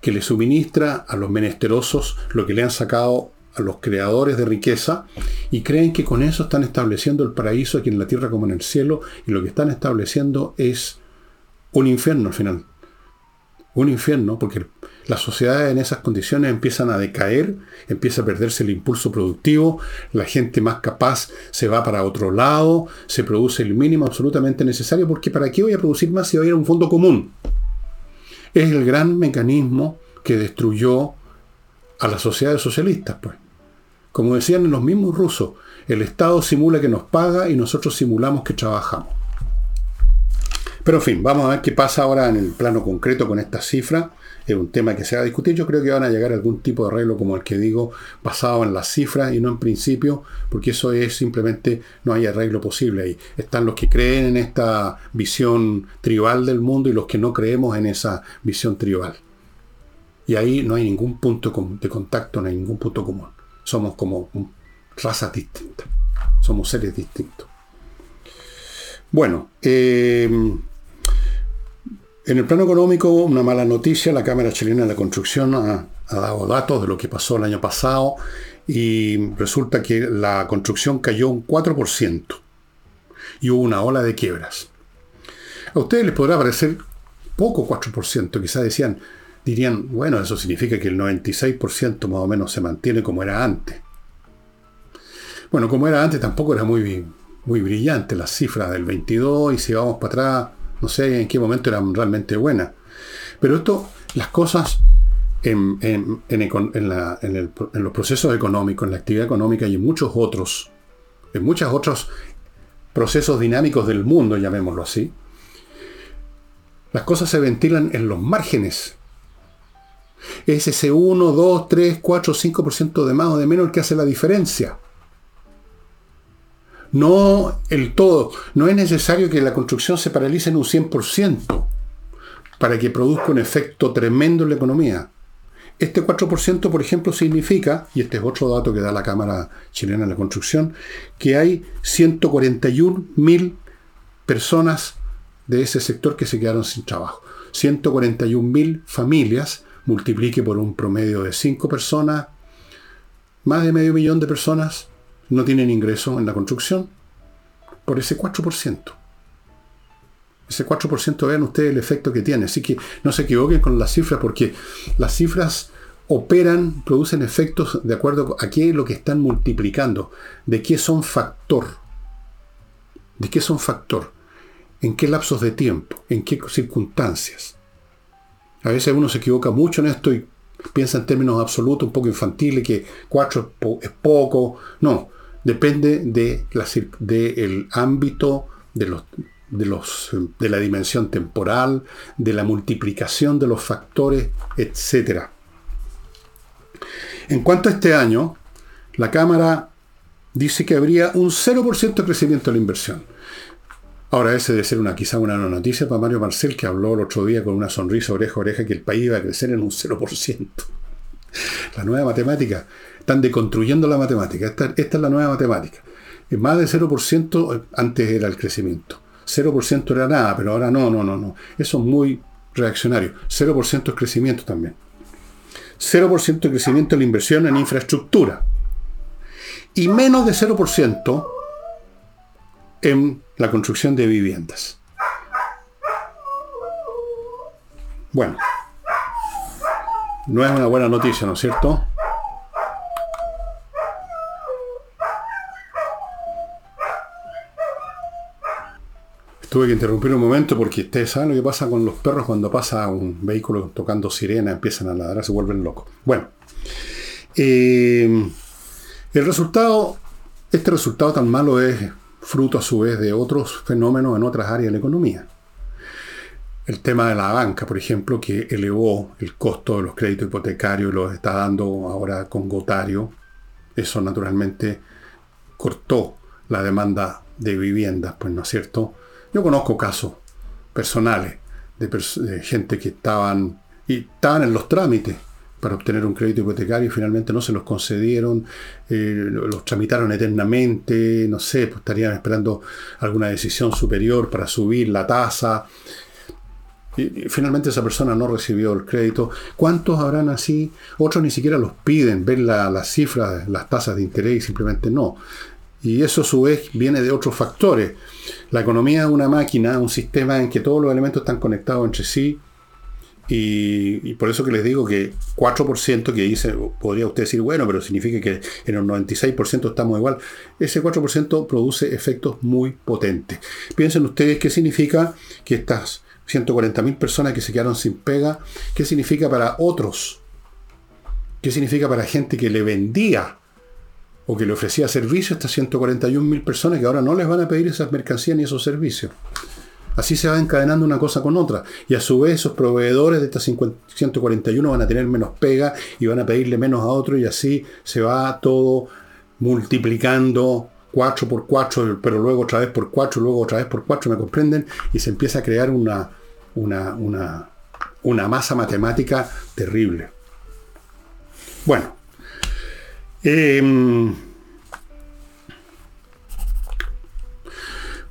que le suministra a los menesterosos lo que le han sacado a los creadores de riqueza y creen que con eso están estableciendo el paraíso aquí en la tierra como en el cielo y lo que están estableciendo es un infierno al final. Un infierno porque las sociedades en esas condiciones empiezan a decaer, empieza a perderse el impulso productivo, la gente más capaz se va para otro lado, se produce el mínimo absolutamente necesario, porque ¿para qué voy a producir más si voy a ir a un fondo común? Es el gran mecanismo que destruyó a las sociedades socialistas, pues. Como decían los mismos rusos, el Estado simula que nos paga y nosotros simulamos que trabajamos. Pero en fin, vamos a ver qué pasa ahora en el plano concreto con esta cifra es un tema que se va a discutir. Yo creo que van a llegar a algún tipo de arreglo como el que digo, basado en las cifras y no en principio, porque eso es simplemente, no hay arreglo posible ahí. Están los que creen en esta visión tribal del mundo y los que no creemos en esa visión tribal. Y ahí no hay ningún punto de contacto, no hay ningún punto común. Somos como razas distintas, somos seres distintos. Bueno, eh, en el plano económico, una mala noticia, la Cámara Chilena de la Construcción ha, dado datos de lo que pasó el año pasado y resulta que la construcción cayó un 4% y hubo una ola de quiebras. A ustedes les podrá parecer poco 4%, quizás decían, dirían, bueno, eso significa que el 96% más o menos se mantiene como era antes. Bueno, como era antes tampoco era muy, muy brillante las cifras del 22 y si vamos para atrás no sé en qué momento eran realmente buenas. Pero esto, las cosas en, los procesos económicos, en la actividad económica y en muchos otros, en muchos otros procesos dinámicos del mundo, llamémoslo así, las cosas se ventilan en los márgenes. Es ese 1, 2, 3, 4, 5% de más o de menos el que hace la diferencia no el todo. No es necesario que la construcción se paralice en un 100% para que produzca un efecto tremendo en la economía. Este 4%, por ejemplo, significa, y este es otro dato que da la Cámara Chilena de la Construcción, que hay 141.000 personas de ese sector que se quedaron sin trabajo. 141.000 familias, multiplique por un promedio de 5 personas, más de medio millón de personas no tienen ingreso en la construcción por ese 4%. Ese 4% vean ustedes el efecto que tiene. Así que no se equivoquen con las cifras porque las cifras operan, producen efectos de acuerdo a qué es lo que están multiplicando, de qué son factor, de qué son factor, en qué lapsos de tiempo, en qué circunstancias. A veces uno se equivoca mucho en esto y piensa en términos absolutos, un poco infantiles, que 4 es poco. No, depende de del ámbito, de, los, de, la dimensión temporal, de la multiplicación de los factores, etc. En cuanto a este año, la Cámara dice que habría un 0% de crecimiento de la inversión. Ahora, ese debe ser una, quizá una noticia para Mario Marcel, que habló el otro día con una sonrisa oreja oreja que el país iba a crecer en un 0%. La nueva matemática. Están deconstruyendo la matemática. Esta, es la nueva matemática. Más de 0% eh, antes era el crecimiento. 0% era nada, pero ahora no, no, no, no. Eso es muy reaccionario. 0% es crecimiento también. 0% de crecimiento en la inversión en infraestructura. Y menos de 0% en la construcción de viviendas. Bueno, no es una buena noticia, ¿no es cierto? Tuve que interrumpir un momento porque ustedes saben lo que pasa con los perros cuando pasa un vehículo tocando sirena, empiezan a ladrar, se vuelven locos. Bueno, eh, el resultado, este resultado tan malo es fruto a su vez de otros fenómenos en otras áreas de la economía el tema de la banca, por ejemplo, que elevó el costo de los créditos hipotecarios y los está dando ahora con Gotario. Eso naturalmente cortó la demanda de viviendas, pues no es cierto. Yo conozco casos personales de, gente que estaban, y estaban en los trámites para obtener un crédito hipotecario y finalmente no se los concedieron, eh, los tramitaron eternamente, no sé, pues estarían esperando alguna decisión superior para subir la tasa. Y, finalmente esa persona no recibió el crédito. ¿Cuántos habrán así? Otros ni siquiera los piden, ven las cifras, las tasas de interés y simplemente no. Y eso a su vez viene de otros factores. La economía es una máquina, un sistema en que todos los elementos están conectados entre sí. Y, por eso que les digo que 4% que dice, podría usted decir, bueno, pero significa que en el 96% estamos igual. Ese 4% produce efectos muy potentes. Piensen ustedes qué significa que estas 140.000 personas que se quedaron sin pega. ¿Qué significa para otros? ¿Qué significa para gente que le vendía o que le ofrecía servicios a estas 141.000 personas que ahora no les van a pedir esas mercancías ni esos servicios? Así se va encadenando una cosa con otra. Y a su vez esos proveedores de estas 141 van a tener menos pega y van a pedirle menos a otro y así se va todo multiplicando 4 por 4, pero luego otra vez por 4, luego otra vez por 4, ¿me comprenden? Y se empieza a crear una, una, una, una masa matemática terrible. Bueno. Em,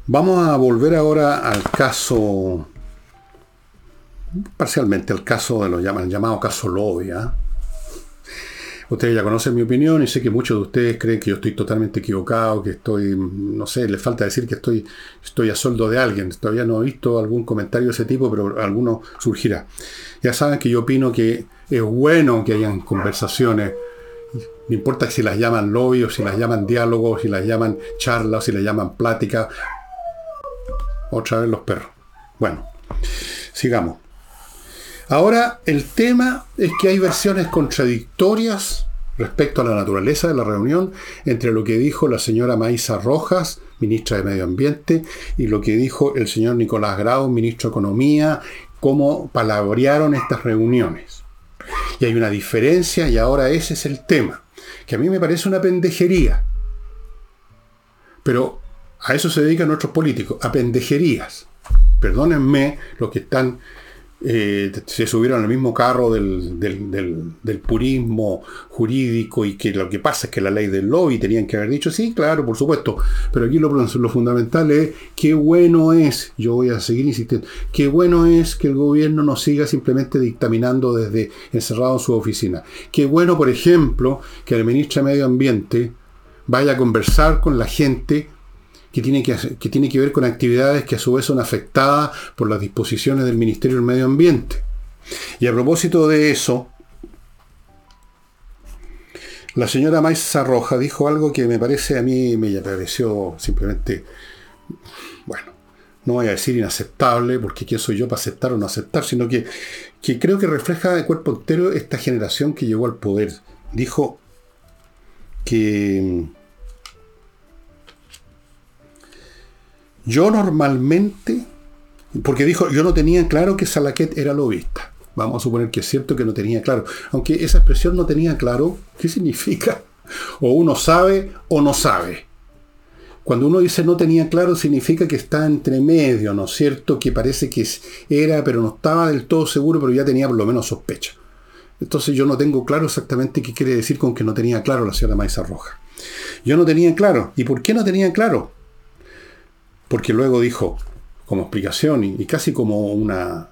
vamos a volver ahora al caso, parcialmente al caso de lo llaman, llamado caso Lovia. Ustedes ya conocen mi opinión y sé que muchos de ustedes creen que yo estoy totalmente equivocado, que estoy, no sé, les falta decir que estoy, estoy a sueldo de alguien. Todavía no he visto algún comentario de ese tipo, pero alguno surgirá. Ya saben que yo opino que es bueno que hayan conversaciones. No importa si las llaman lobby o si las llaman diálogos, si las llaman charlas, si las llaman plática. Otra vez los perros. Bueno, sigamos. Ahora, el tema es que hay versiones contradictorias respecto a la naturaleza de la reunión entre lo que dijo la señora Maísa Rojas, ministra de Medio Ambiente, y lo que dijo el señor Nicolás Grau, ministro de Economía, cómo palabrearon estas reuniones. Y hay una diferencia y ahora ese es el tema, que a mí me parece una pendejería. Pero a eso se dedican nuestros políticos, a pendejerías. Perdónenme los que están eh, se subieron al mismo carro del, purismo jurídico y que lo que pasa es que la ley del lobby tenían que haber dicho, sí, claro, por supuesto, pero aquí lo, lo fundamental es qué bueno es, yo voy a seguir insistiendo, qué bueno es que el gobierno no siga simplemente dictaminando desde encerrado en su oficina. Qué bueno, por ejemplo, que el ministro de Medio Ambiente vaya a conversar con la gente que tiene que, que tiene que ver con actividades que a su vez son afectadas por las disposiciones del Ministerio del Medio Ambiente. Y a propósito de eso, la señora Maisa Roja dijo algo que me parece a mí, me pareció simplemente, bueno, no voy a decir inaceptable, porque quién soy yo para aceptar o no aceptar, sino que, que creo que refleja de cuerpo entero esta generación que llegó al poder. Dijo que Yo normalmente, porque dijo, yo no tenía claro que Salaquet era lobista. Vamos a suponer que es cierto que no tenía claro. Aunque esa expresión no tenía claro, ¿qué significa? O uno sabe o no sabe. Cuando uno dice no tenía claro, significa que está entre medio, ¿no es cierto? Que parece que era, pero no estaba del todo seguro, pero ya tenía por lo menos sospecha. Entonces yo no tengo claro exactamente qué quiere decir con que no tenía claro la señora Maiza Roja. Yo no tenía claro. ¿Y por qué no tenía claro? Porque luego dijo, como explicación y, casi como una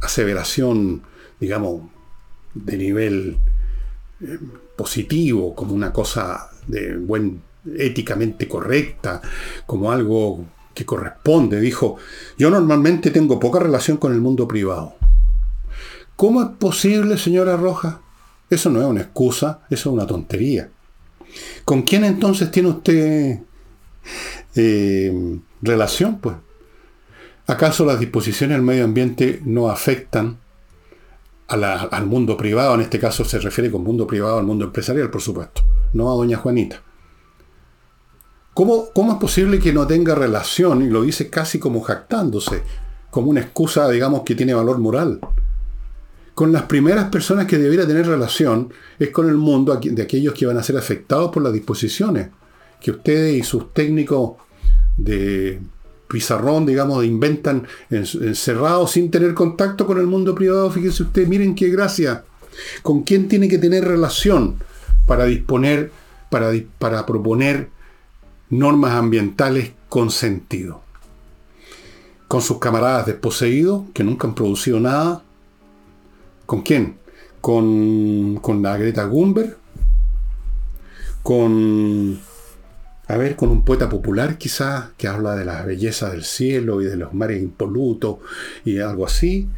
aseveración, digamos, de nivel eh, positivo, como una cosa de buen éticamente correcta, como algo que corresponde. Dijo, yo normalmente tengo poca relación con el mundo privado. ¿Cómo es posible, señora Roja? Eso no es una excusa, eso es una tontería. ¿Con quién entonces tiene usted eh, relación, pues. ¿Acaso las disposiciones del medio ambiente no afectan al mundo privado? En este caso se refiere con mundo privado al mundo empresarial, por supuesto, no a doña Juanita. ¿Cómo, ¿Cómo es posible que no tenga relación, y lo dice casi como jactándose, como una excusa, digamos, que tiene valor moral? Con las primeras personas que debiera tener relación es con el mundo de aquellos que van a ser afectados por las disposiciones que ustedes y sus técnicos de pizarrón, digamos, inventan encerrados sin tener contacto con el mundo privado. Fíjense ustedes, miren qué gracia. ¿Con quién tiene que tener relación para disponer, para, para proponer normas ambientales con sentido? ¿Con sus camaradas desposeídos que nunca han producido nada? ¿Con quién? ¿Con, con la Greta Gumber? ¿Con a ver, con un poeta popular quizás, que habla de la belleza del cielo y de los mares impolutos y algo así,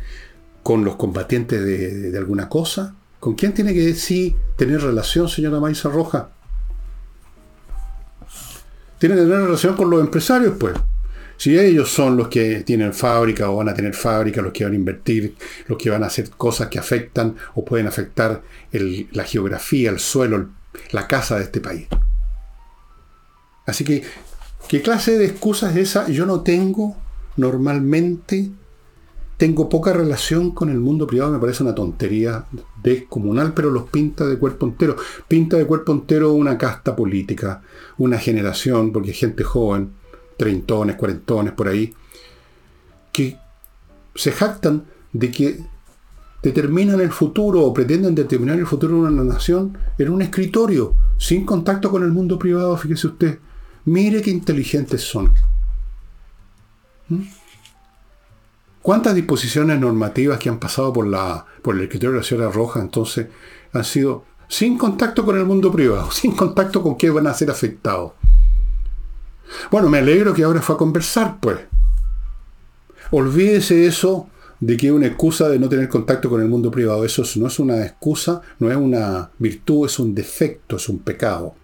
con los combatientes de, alguna cosa. ¿Con quién tiene que sí tener relación, señora Maiza Roja? Tiene que tener relación con los empresarios, pues. Si ellos son los que tienen fábrica o van a tener fábrica, los que van a invertir, los que van a hacer cosas que afectan o pueden afectar la geografía, el suelo, la casa de este país. Así que, ¿qué clase de excusa es esa? Yo no tengo normalmente tengo poca relación con el mundo privado, me parece una tontería descomunal, pero los pinta de cuerpo entero. Pinta de cuerpo entero una casta política, una generación, porque hay gente joven, treintones, cuarentones, por ahí, que se jactan de que determinan el futuro o pretenden determinar el futuro de una nación en un escritorio, sin contacto con el mundo privado, fíjese usted. Mire qué inteligentes son. ¿Mm? ¿Cuántas disposiciones normativas que han pasado por, la, por el escritorio de la Sierra Roja entonces han sido sin contacto con el mundo privado, sin contacto con qué van a ser afectados? Bueno, me alegro que ahora fue a conversar, pues. Olvídese eso de que es una excusa de no tener contacto con el mundo privado. Eso no es una excusa, no es una virtud, es un defecto, es un pecado.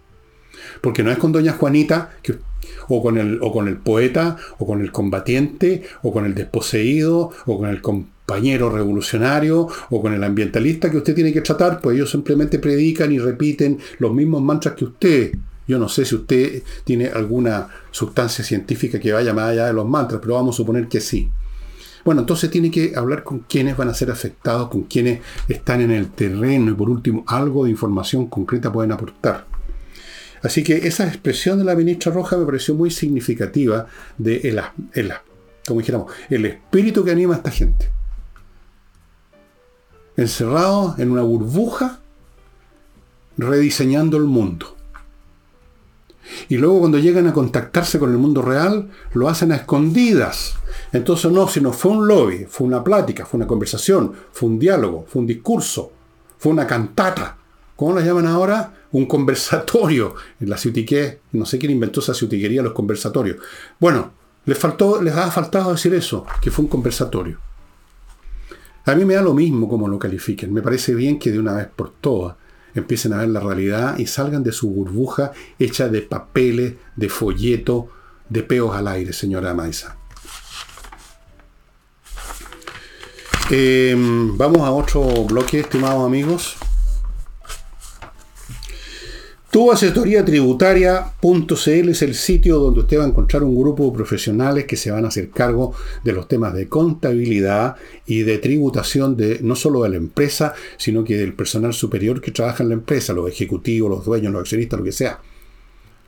Porque no es con doña Juanita o con, el, o con el poeta, o con el combatiente, o con el desposeído, o con el compañero revolucionario, o con el ambientalista que usted tiene que tratar, pues ellos simplemente predican y repiten los mismos mantras que usted. Yo no sé si usted tiene alguna sustancia científica que vaya más allá de los mantras, pero vamos a suponer que sí. Bueno, entonces tiene que hablar con quienes van a ser afectados, con quienes están en el terreno y por último algo de información concreta pueden aportar. Así que esa expresión de la ministra Roja me pareció muy significativa de el, como dijéramos, el espíritu que anima a esta gente. Encerrados en una burbuja, rediseñando el mundo. Y luego cuando llegan a contactarse con el mundo real, lo hacen a escondidas. Entonces no, sino fue un lobby, fue una plática, fue una conversación, fue un diálogo, fue un discurso, fue una cantata. ¿Cómo lo llaman ahora? Un conversatorio. En la ciutiqué, no sé quién inventó esa ciutiquería, los conversatorios. Bueno, les, faltó, les ha faltado decir eso, que fue un conversatorio. A mí me da lo mismo como lo califiquen. Me parece bien que de una vez por todas empiecen a ver la realidad y salgan de su burbuja hecha de papeles, de folleto, de peos al aire, señora Maisa. Em, vamos a otro bloque, estimados amigos. Tu asesoría es el sitio donde usted va a encontrar un grupo de profesionales que se van a hacer cargo de los temas de contabilidad y de tributación de no solo de la empresa, sino que del personal superior que trabaja en la empresa, los ejecutivos, los dueños, los accionistas, lo que sea.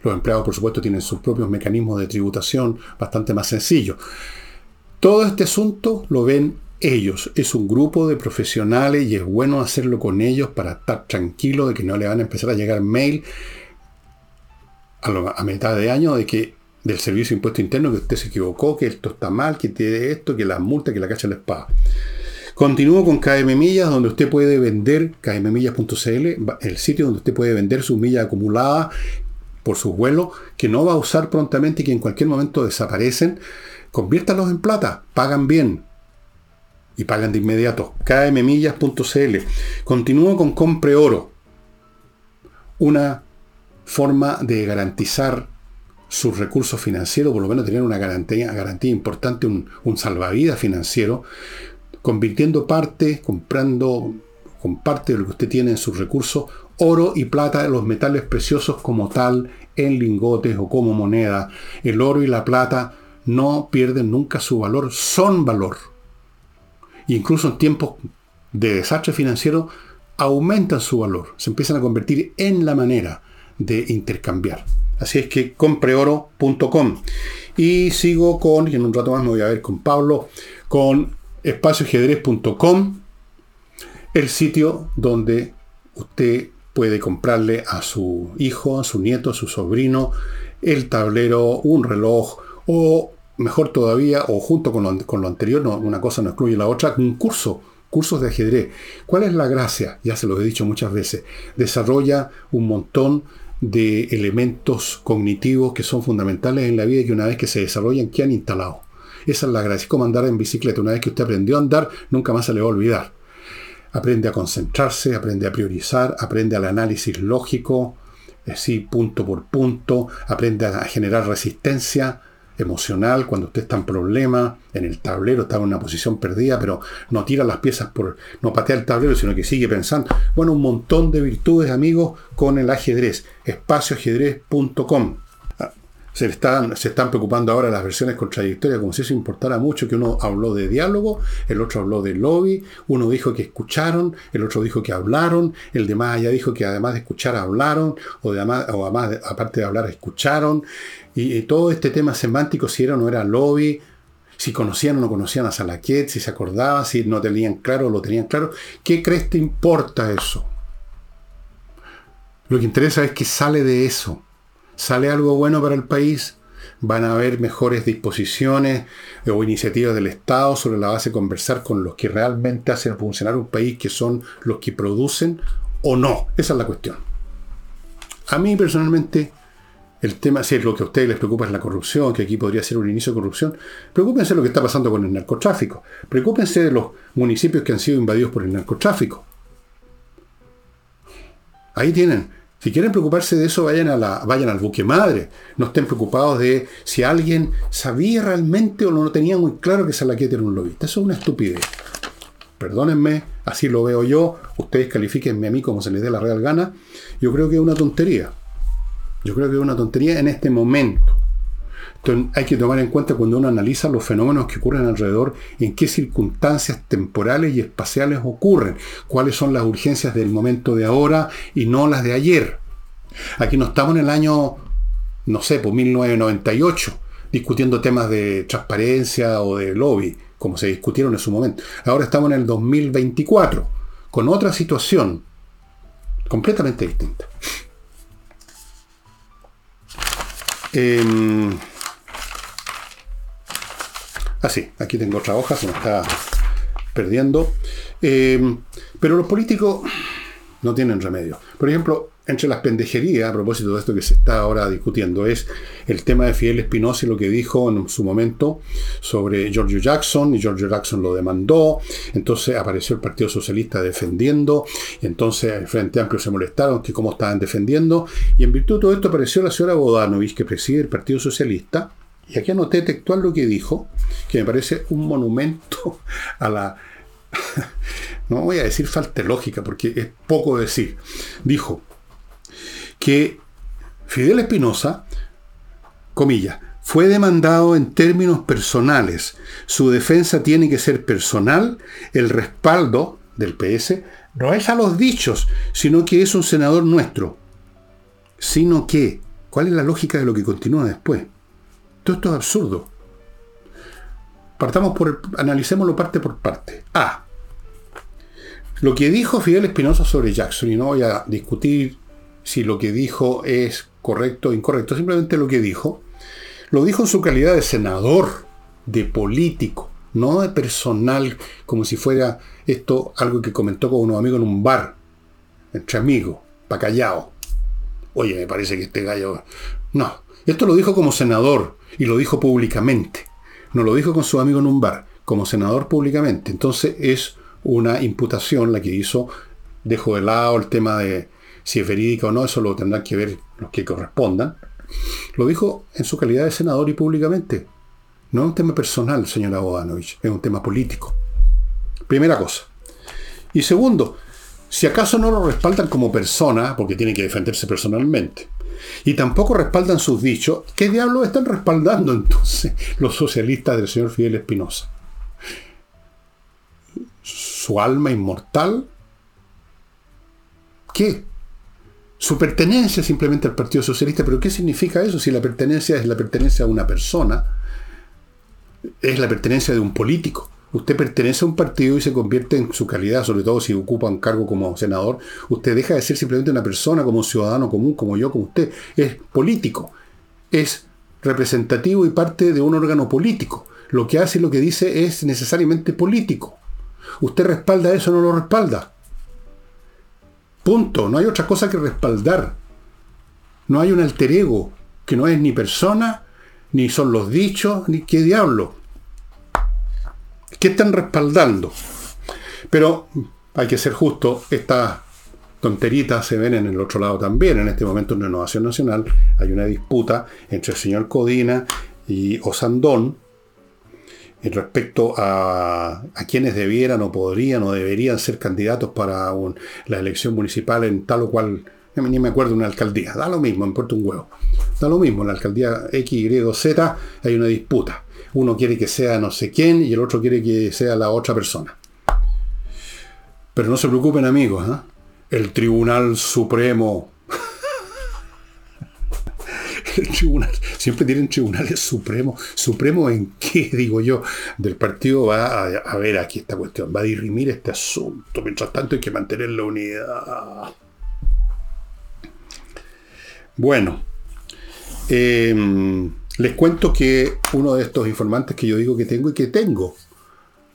Los empleados, por supuesto, tienen sus propios mecanismos de tributación bastante más sencillos. Todo este asunto lo ven ellos. Es un grupo de profesionales y es bueno hacerlo con ellos para estar tranquilo de que no le van a empezar a llegar mail a, mitad de año de que del servicio de impuesto interno que usted se equivocó, que esto está mal, que tiene esto, que la multa, que la cacha la espada. Continúo con KM Millas, donde usted puede vender, kmmillas.cl, el sitio donde usted puede vender sus millas acumuladas por sus vuelos, que no va a usar prontamente y que en cualquier momento desaparecen. Conviértalos en plata, pagan bien, y pagan de inmediato. kmmillas.cl. Continúo con Compre Oro. Una forma de garantizar sus recursos financieros, por lo menos tener una garantía, garantía importante, un, un salvavidas financiero, convirtiendo parte, comprando con parte de lo que usted tiene en sus recursos, oro y plata, los metales preciosos como tal, en lingotes o como moneda. El oro y la plata no pierden nunca su valor, son valor incluso en tiempos de desastre financiero, aumentan su valor, se empiezan a convertir en la manera de intercambiar. Así es que compreoro.com. Y sigo con, y en un rato más me voy a ver con Pablo, con espacioajedrez.com, el sitio donde usted puede comprarle a su hijo, a su nieto, a su sobrino, el tablero, un reloj o mejor todavía, o junto con lo, anterior, no, una cosa no excluye la otra, un curso, cursos de ajedrez. ¿Cuál es la gracia? Ya se lo he dicho muchas veces. Desarrolla un montón de elementos cognitivos que son fundamentales en la vida y que una vez que se desarrollan quedan instalados. Esa es la gracia. Es como andar en bicicleta. Una vez que usted aprendió a andar, nunca más se le va a olvidar. Aprende a concentrarse, aprende a priorizar, aprende al análisis lógico, así punto por punto, aprende a generar resistencia, emocional, cuando usted está en problema, en el tablero, está en una posición perdida, pero no tira las piezas por, no patea el tablero, sino que sigue pensando. Bueno, un montón de virtudes, amigos, con el ajedrez. Espacioajedrez.com. se están, se están preocupando ahora las versiones contradictorias, como si eso importara mucho, que uno habló de diálogo, el otro habló de lobby, uno dijo que escucharon, el otro dijo que hablaron, el demás allá dijo que además de escuchar hablaron, o, además, o además, aparte de hablar escucharon, y, todo este tema semántico, si era o no era lobby, si conocían o no conocían a Salaquet, si se acordaban, si no tenían claro o lo tenían claro, ¿qué crees te importa eso? Lo que interesa es que sale de eso sale algo bueno para el país, van a haber mejores disposiciones o iniciativas del Estado sobre la base de conversar con los que realmente hacen funcionar un país, que son los que producen o no. Esa es la cuestión. A mí personalmente, el tema, si es lo que a ustedes les preocupa es la corrupción, que aquí podría ser un inicio de corrupción, preocúpense de lo que está pasando con el narcotráfico. Preocúpense de los municipios que han sido invadidos por el narcotráfico. Ahí tienen si quieren preocuparse de eso, vayan, a la, vayan al buque madre. No estén preocupados de si alguien sabía realmente o no tenía muy claro que Salaquete era un lobista. Eso es una estupidez. Perdónenme, así lo veo yo. Ustedes califíquenme a mí como se les dé la real gana. Yo creo que es una tontería. Yo creo que es una tontería en este momento. Entonces, hay que tomar en cuenta cuando uno analiza los fenómenos que ocurren alrededor, en qué circunstancias temporales y espaciales ocurren, cuáles son las urgencias del momento de ahora y no las de ayer. Aquí no estamos en el año, no sé, por 1998, discutiendo temas de transparencia o de lobby, como se discutieron en su momento. Ahora estamos en el 2024, con otra situación completamente distinta. Eh, Ah, sí, aquí tengo otra hoja, se me está perdiendo. Em, pero los políticos no tienen remedio. Por ejemplo, entre las pendejerías, a propósito de esto que se está ahora discutiendo, es el tema de Fidel Espinosa y lo que dijo en su momento sobre Giorgio Jackson, y Giorgio Jackson lo demandó, entonces apareció el Partido Socialista defendiendo, y entonces el Frente Amplio se molestaron que cómo estaban defendiendo, y en virtud de todo esto apareció la señora Bodanovich, que preside el Partido Socialista, y aquí anoté textual lo que dijo, que me parece un monumento a la... no voy a decir falta lógica, porque es poco decir. Dijo que Fidel Espinosa, comillas, fue demandado en términos personales. Su defensa tiene que ser personal. El respaldo del PS no es a los dichos, sino que es un senador nuestro. Sino que, ¿cuál es la lógica de lo que continúa después? Todo esto es absurdo. Partamos por, analicémoslo parte por parte. A. Lo que dijo Fidel Espinosa sobre Jackson, y no voy a discutir si lo que dijo es correcto o incorrecto, simplemente lo que dijo, lo dijo en su calidad de senador, de político, no de personal, como si fuera esto algo que comentó con unos amigos en un bar, entre amigos, pa' callado. Oye, me parece que este gallo... No, esto lo dijo como senador, y lo dijo públicamente. No lo dijo con su amigo en un bar, como senador públicamente. Entonces es una imputación la que hizo. Dejo de lado el tema de si es verídica o no, eso lo tendrán que ver los que correspondan. Lo dijo en su calidad de senador y públicamente. No es un tema personal, señora Bodanovich, es un tema político. Primera cosa. Y segundo, si acaso no lo respaldan como persona, porque tiene que defenderse personalmente, y tampoco respaldan sus dichos, ¿qué diablos están respaldando entonces los socialistas del señor Fidel Espinosa? ¿Su alma inmortal? ¿Qué? Su pertenencia simplemente al Partido Socialista, pero ¿qué significa eso? Si la pertenencia es la pertenencia a una persona, es la pertenencia de un político usted pertenece a un partido y se convierte en su calidad, sobre todo si ocupa un cargo como senador, usted deja de ser simplemente una persona como un ciudadano común, como yo, como usted. Es político, es representativo y parte de un órgano político. Lo que hace y lo que dice es necesariamente político. ¿Usted respalda eso o no lo respalda? Punto. No hay otra cosa que respaldar. No hay un alter ego que no es ni persona, ni son los dichos, ni qué diablo. ¿Qué están respaldando? Pero hay que ser justo, estas tonteritas se ven en el otro lado también. En este momento en Renovación Nacional hay una disputa entre el señor Codina y Osandón respecto a, a quienes debieran o podrían o deberían ser candidatos para la elección municipal en tal o cual ni me acuerdo una alcaldía, da lo mismo, me importa un huevo. Da lo mismo, en la alcaldía X, Y, Z hay una disputa. Uno quiere que sea no sé quién y el otro quiere que sea la otra persona. Pero no se preocupen amigos, ¿eh? el Tribunal Supremo tribunal, siempre tienen tribunales supremos. ¿Supremo en qué, digo yo? Del partido va a, ver aquí esta cuestión, va a dirimir este asunto. Mientras tanto hay que mantener la unidad. Bueno, em, les cuento que uno de estos informantes que yo digo que tengo y que tengo,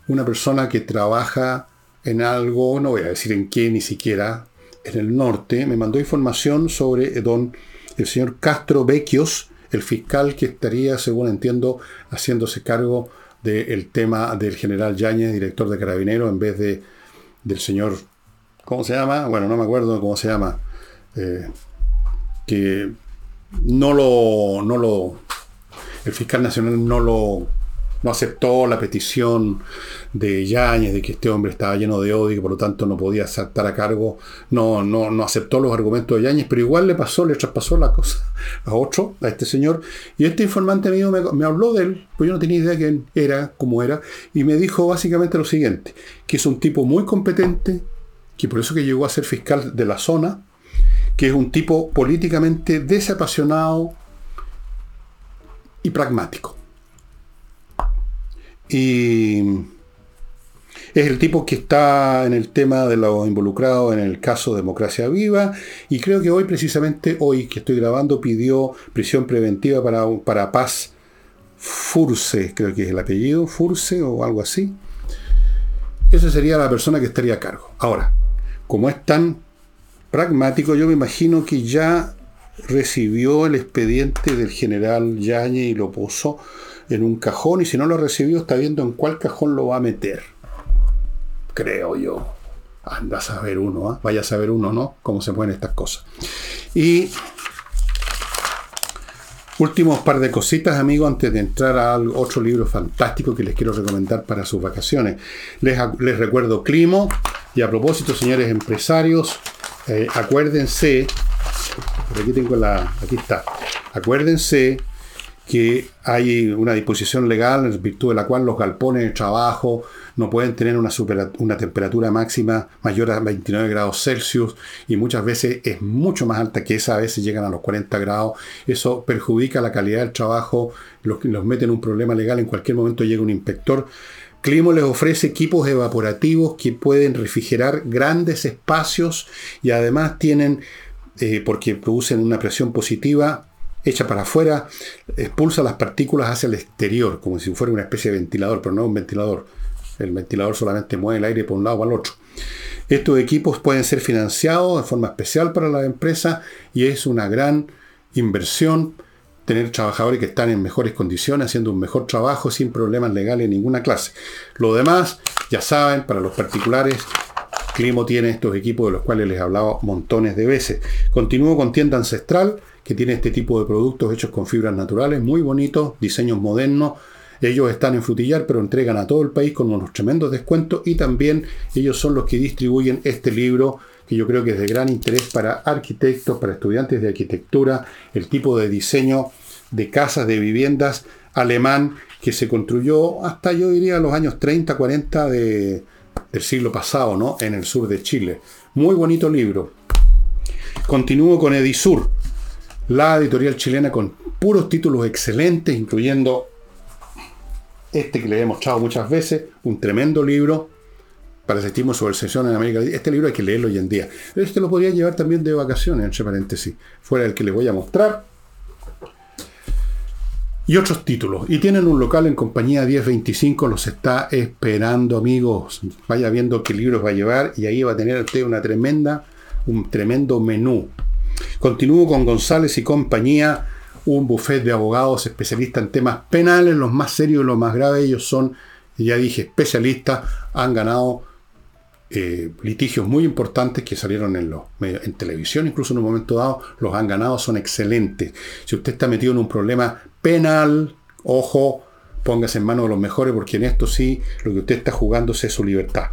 una persona que trabaja en algo, no voy a decir en qué ni siquiera, en el norte, me mandó información sobre don el señor Castro Vecchios, el fiscal que estaría, según entiendo, haciéndose cargo del tema del general Yáñez, director de Carabineros, en vez de del señor, ¿cómo se llama? Bueno, no me acuerdo cómo se llama, eh, que no lo, no lo, el fiscal nacional no lo no aceptó la petición de Yáñez de que este hombre estaba lleno de odio y que por lo tanto no podía saltar a cargo, no, no, no aceptó los argumentos de Yáñez, pero igual le pasó, le traspasó la cosa a otro, a este señor, y este informante mío me, habló de él, pues yo no tenía idea de quién era, cómo era, y me dijo básicamente lo siguiente, que es un tipo muy competente, que por eso que llegó a ser fiscal de la zona, que es un tipo políticamente desapasionado y pragmático. Y es el tipo que está en el tema de los involucrados en el caso Democracia Viva y creo que hoy, precisamente hoy que estoy grabando, pidió prisión preventiva para, para Paz Furce, creo que es el apellido, Furce o algo así. Esa sería la persona que estaría a cargo. Ahora, como es tan pragmático, yo me imagino que ya recibió el expediente del general Yañez y lo puso en un cajón y si no lo recibió está viendo en cuál cajón lo va a meter. Creo yo. Anda a saber uno, ¿ah? vaya a saber uno, ¿no? Cómo se ponen estas cosas. Y últimos par de cositas, amigos, antes de entrar a otro libro fantástico que les quiero recomendar para sus vacaciones. Les, recuerdo Climo. Y a propósito, señores empresarios, eh, acuérdense, aquí tengo la, aquí está, acuérdense que hay una disposición legal en virtud de la cual los galpones de trabajo no pueden tener una, temperatura máxima mayor a 29 grados Celsius y muchas veces es mucho más alta que esa, a veces llegan a los 40 grados. Eso perjudica la calidad del trabajo, los, los mete en un problema legal, en cualquier momento llega un inspector. Climo les ofrece equipos evaporativos que pueden refrigerar grandes espacios y además tienen, eh, porque producen una presión positiva, echa para afuera, expulsa las partículas hacia el exterior, como si fuera una especie de ventilador, pero no un ventilador. El ventilador solamente mueve el aire por un lado o al otro. Estos equipos pueden ser financiados de forma especial para la empresa y es una gran inversión tener trabajadores que están en mejores condiciones, haciendo un mejor trabajo sin problemas legales de ninguna clase. Lo demás, ya saben, para los particulares, Climo tiene estos equipos de los cuales les he hablado montones de veces. Continúo con tienda ancestral que tiene este tipo de productos hechos con fibras naturales, muy bonitos, diseños modernos. Ellos están en Frutillar, pero entregan a todo el país con unos tremendos descuentos y también ellos son los que distribuyen este libro que yo creo que es de gran interés para arquitectos, para estudiantes de arquitectura, el tipo de diseño de casas, de viviendas alemán que se construyó hasta yo diría los años 30, 40 de, del siglo pasado, ¿no? En el sur de Chile. Muy bonito libro. Continúo con Edisur la editorial chilena con puros títulos excelentes, incluyendo este que le he mostrado muchas veces, un tremendo libro para sentirme sobre sesión en América Este libro hay que leerlo hoy en día. Este lo podría llevar también de vacaciones, entre paréntesis, fuera del que les voy a mostrar. Y otros títulos. Y tienen un local en compañía 1025, los está esperando, amigos. Vaya viendo qué libros va a llevar y ahí va a tener usted una tremenda, un tremendo menú. Continúo con González y compañía, un buffet de abogados especialistas en temas penales, los más serios y los más graves. Ellos son, ya dije, especialistas, han ganado eh, litigios muy importantes que salieron en, los, en televisión, incluso en un momento dado, los han ganado, son excelentes. Si usted está metido en un problema penal, ojo, póngase en manos de los mejores, porque en esto sí, lo que usted está jugándose es su libertad.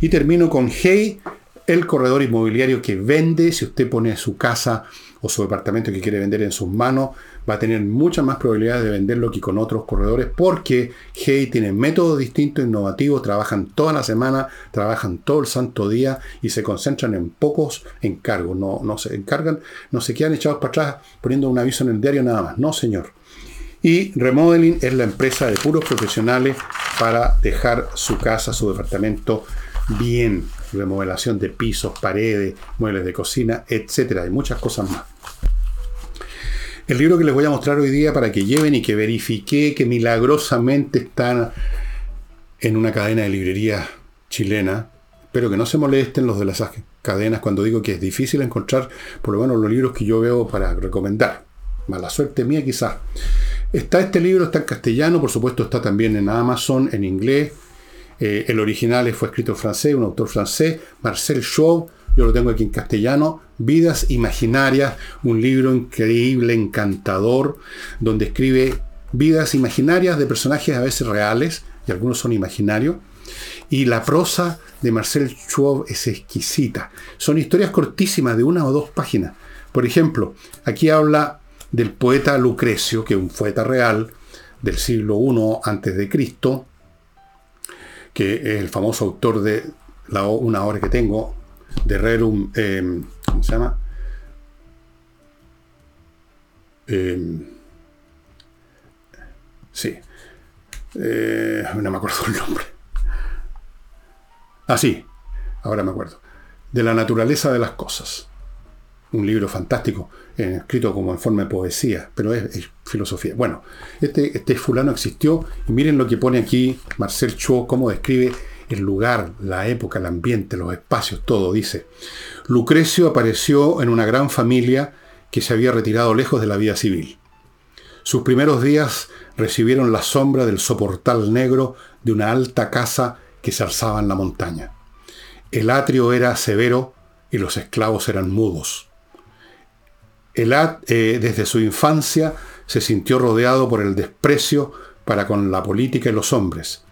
Y termino con Hey el corredor inmobiliario que vende, si usted pone su casa o su departamento que quiere vender en sus manos, va a tener muchas más probabilidades de venderlo que con otros corredores porque Hey tiene métodos distintos, innovativos, trabajan toda la semana, trabajan todo el santo día y se concentran en pocos encargos. No, no se encargan, no se quedan echados para atrás poniendo un aviso en el diario nada más. No, señor. Y Remodeling es la empresa de puros profesionales para dejar su casa, su departamento bien. Remodelación de pisos, paredes, muebles de cocina, etcétera. Hay muchas cosas más. El libro que les voy a mostrar hoy día para que lleven y que verifique que milagrosamente están en una cadena de librería chilena. Espero que no se molesten los de las cadenas cuando digo que es difícil encontrar por lo menos los libros que yo veo para recomendar. Mala suerte mía quizás. Está este libro, está en castellano, por supuesto está también en Amazon, en inglés. Eh, el original fue escrito en francés, un autor francés, Marcel Chauve, yo lo tengo aquí en castellano, Vidas Imaginarias, un libro increíble, encantador, donde escribe vidas imaginarias de personajes a veces reales, y algunos son imaginarios, y la prosa de Marcel Chauve es exquisita. Son historias cortísimas de una o dos páginas. Por ejemplo, aquí habla del poeta Lucrecio, que es un poeta real del siglo I antes de Cristo, que es el famoso autor de una obra que tengo, de Rerum, em, ¿cómo se llama? Em, sí, eh, no me acuerdo el nombre. Ah, sí, ahora me acuerdo. De la naturaleza de las cosas. Un libro fantástico, eh, escrito como en forma de poesía, pero es, filosofía. Bueno, este, este fulano existió y miren lo que pone aquí Marcel Cho, cómo describe el lugar, la época, el ambiente, los espacios, todo, dice. Lucrecio apareció en una gran familia que se había retirado lejos de la vida civil. Sus primeros días recibieron la sombra del soportal negro de una alta casa que se alzaba en la montaña. El atrio era severo y los esclavos eran mudos. El eh, desde su infancia se sintió rodeado por el desprecio para con la política y los hombres.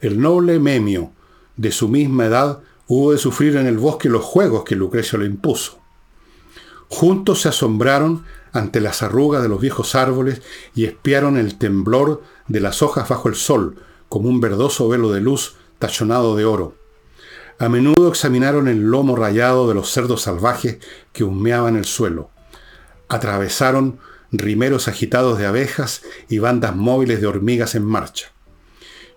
El noble Memio, de su misma edad, hubo de sufrir en el bosque los juegos que Lucrecio le impuso. Juntos se asombraron ante las arrugas de los viejos árboles y espiaron el temblor de las hojas bajo el sol, como un verdoso velo de luz tachonado de oro. A menudo examinaron el lomo rayado de los cerdos salvajes que humeaban el suelo. Atravesaron rimeros agitados de abejas y bandas móviles de hormigas en marcha.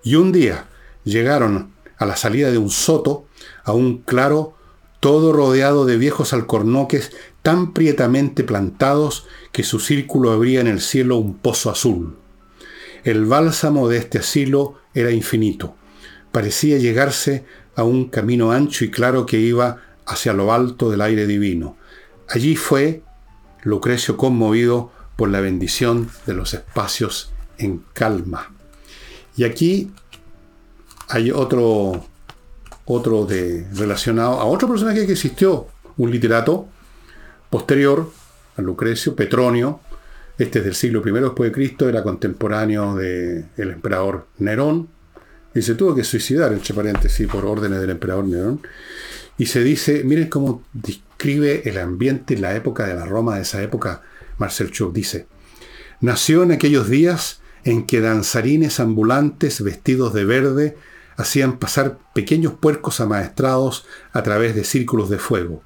Y un día llegaron a la salida de un soto, a un claro, todo rodeado de viejos alcornoques tan prietamente plantados que su círculo abría en el cielo un pozo azul. El bálsamo de este asilo era infinito. Parecía llegarse a un camino ancho y claro que iba hacia lo alto del aire divino. Allí fue Lucrecio conmovido por la bendición de los espacios en calma. Y aquí hay otro, otro de, relacionado a otro personaje que existió, un literato posterior a Lucrecio, Petronio, este es del siglo I después de Cristo, era contemporáneo del emperador Nerón, y se tuvo que suicidar, entre paréntesis, por órdenes del emperador Nerón. Y se dice, miren cómo describe el ambiente en la época de la Roma de esa época, Marcel Chuk dice, nació en aquellos días en que danzarines ambulantes vestidos de verde hacían pasar pequeños puercos amaestrados a través de círculos de fuego,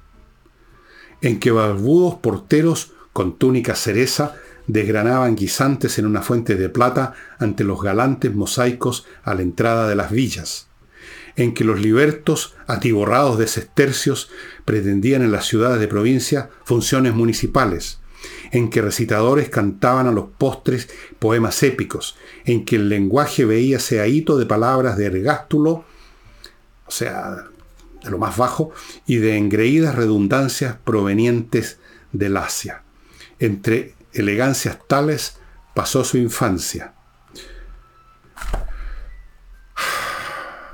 en que barbudos porteros con túnica cereza desgranaban guisantes en una fuente de plata ante los galantes mosaicos a la entrada de las villas, en que los libertos, atiborrados de sestercios, pretendían en las ciudades de provincia funciones municipales, en que recitadores cantaban a los postres poemas épicos, en que el lenguaje veía hito de palabras de ergástulo, o sea, de lo más bajo, y de engreídas redundancias provenientes del Asia. Entre elegancias tales pasó su infancia.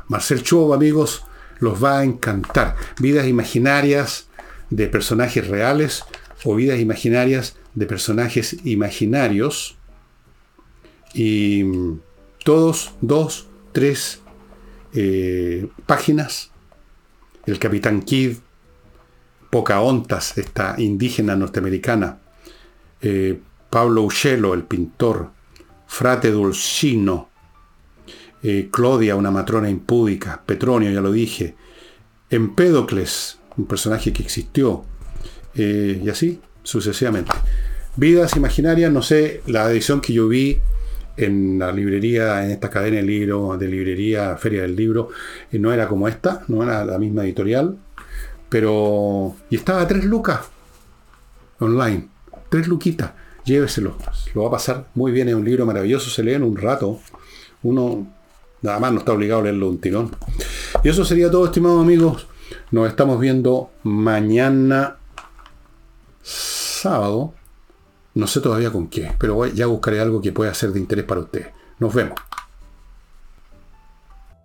Marcel Chuo, amigos, los va a encantar. Vidas imaginarias de personajes reales o vidas imaginarias de personajes imaginarios. Y todos, dos, tres eh, páginas. El Capitán Kidd, Pocahontas, esta indígena norteamericana, eh, Pablo Uccello, el pintor, Frate Dulcino, eh, Claudia, una matrona impúdica, Petronio, ya lo dije, Empédocles, un personaje que existió, eh, y así sucesivamente. Vidas imaginarias, no sé, la edición que yo vi en la librería, en esta cadena de libros, de librería Feria del Libro, eh, no era como esta, no era la misma editorial, pero... Y estaba tres lucas online, tres luquitas, lléveselo, lo va a pasar muy bien, es un libro maravilloso, se lee en un rato, uno nada más no está obligado a leerlo un tirón. Y eso sería todo, estimados amigos, nos estamos viendo mañana sábado. No sé todavía con qué, pero ya buscaré algo que pueda ser de interés para ustedes. Nos vemos.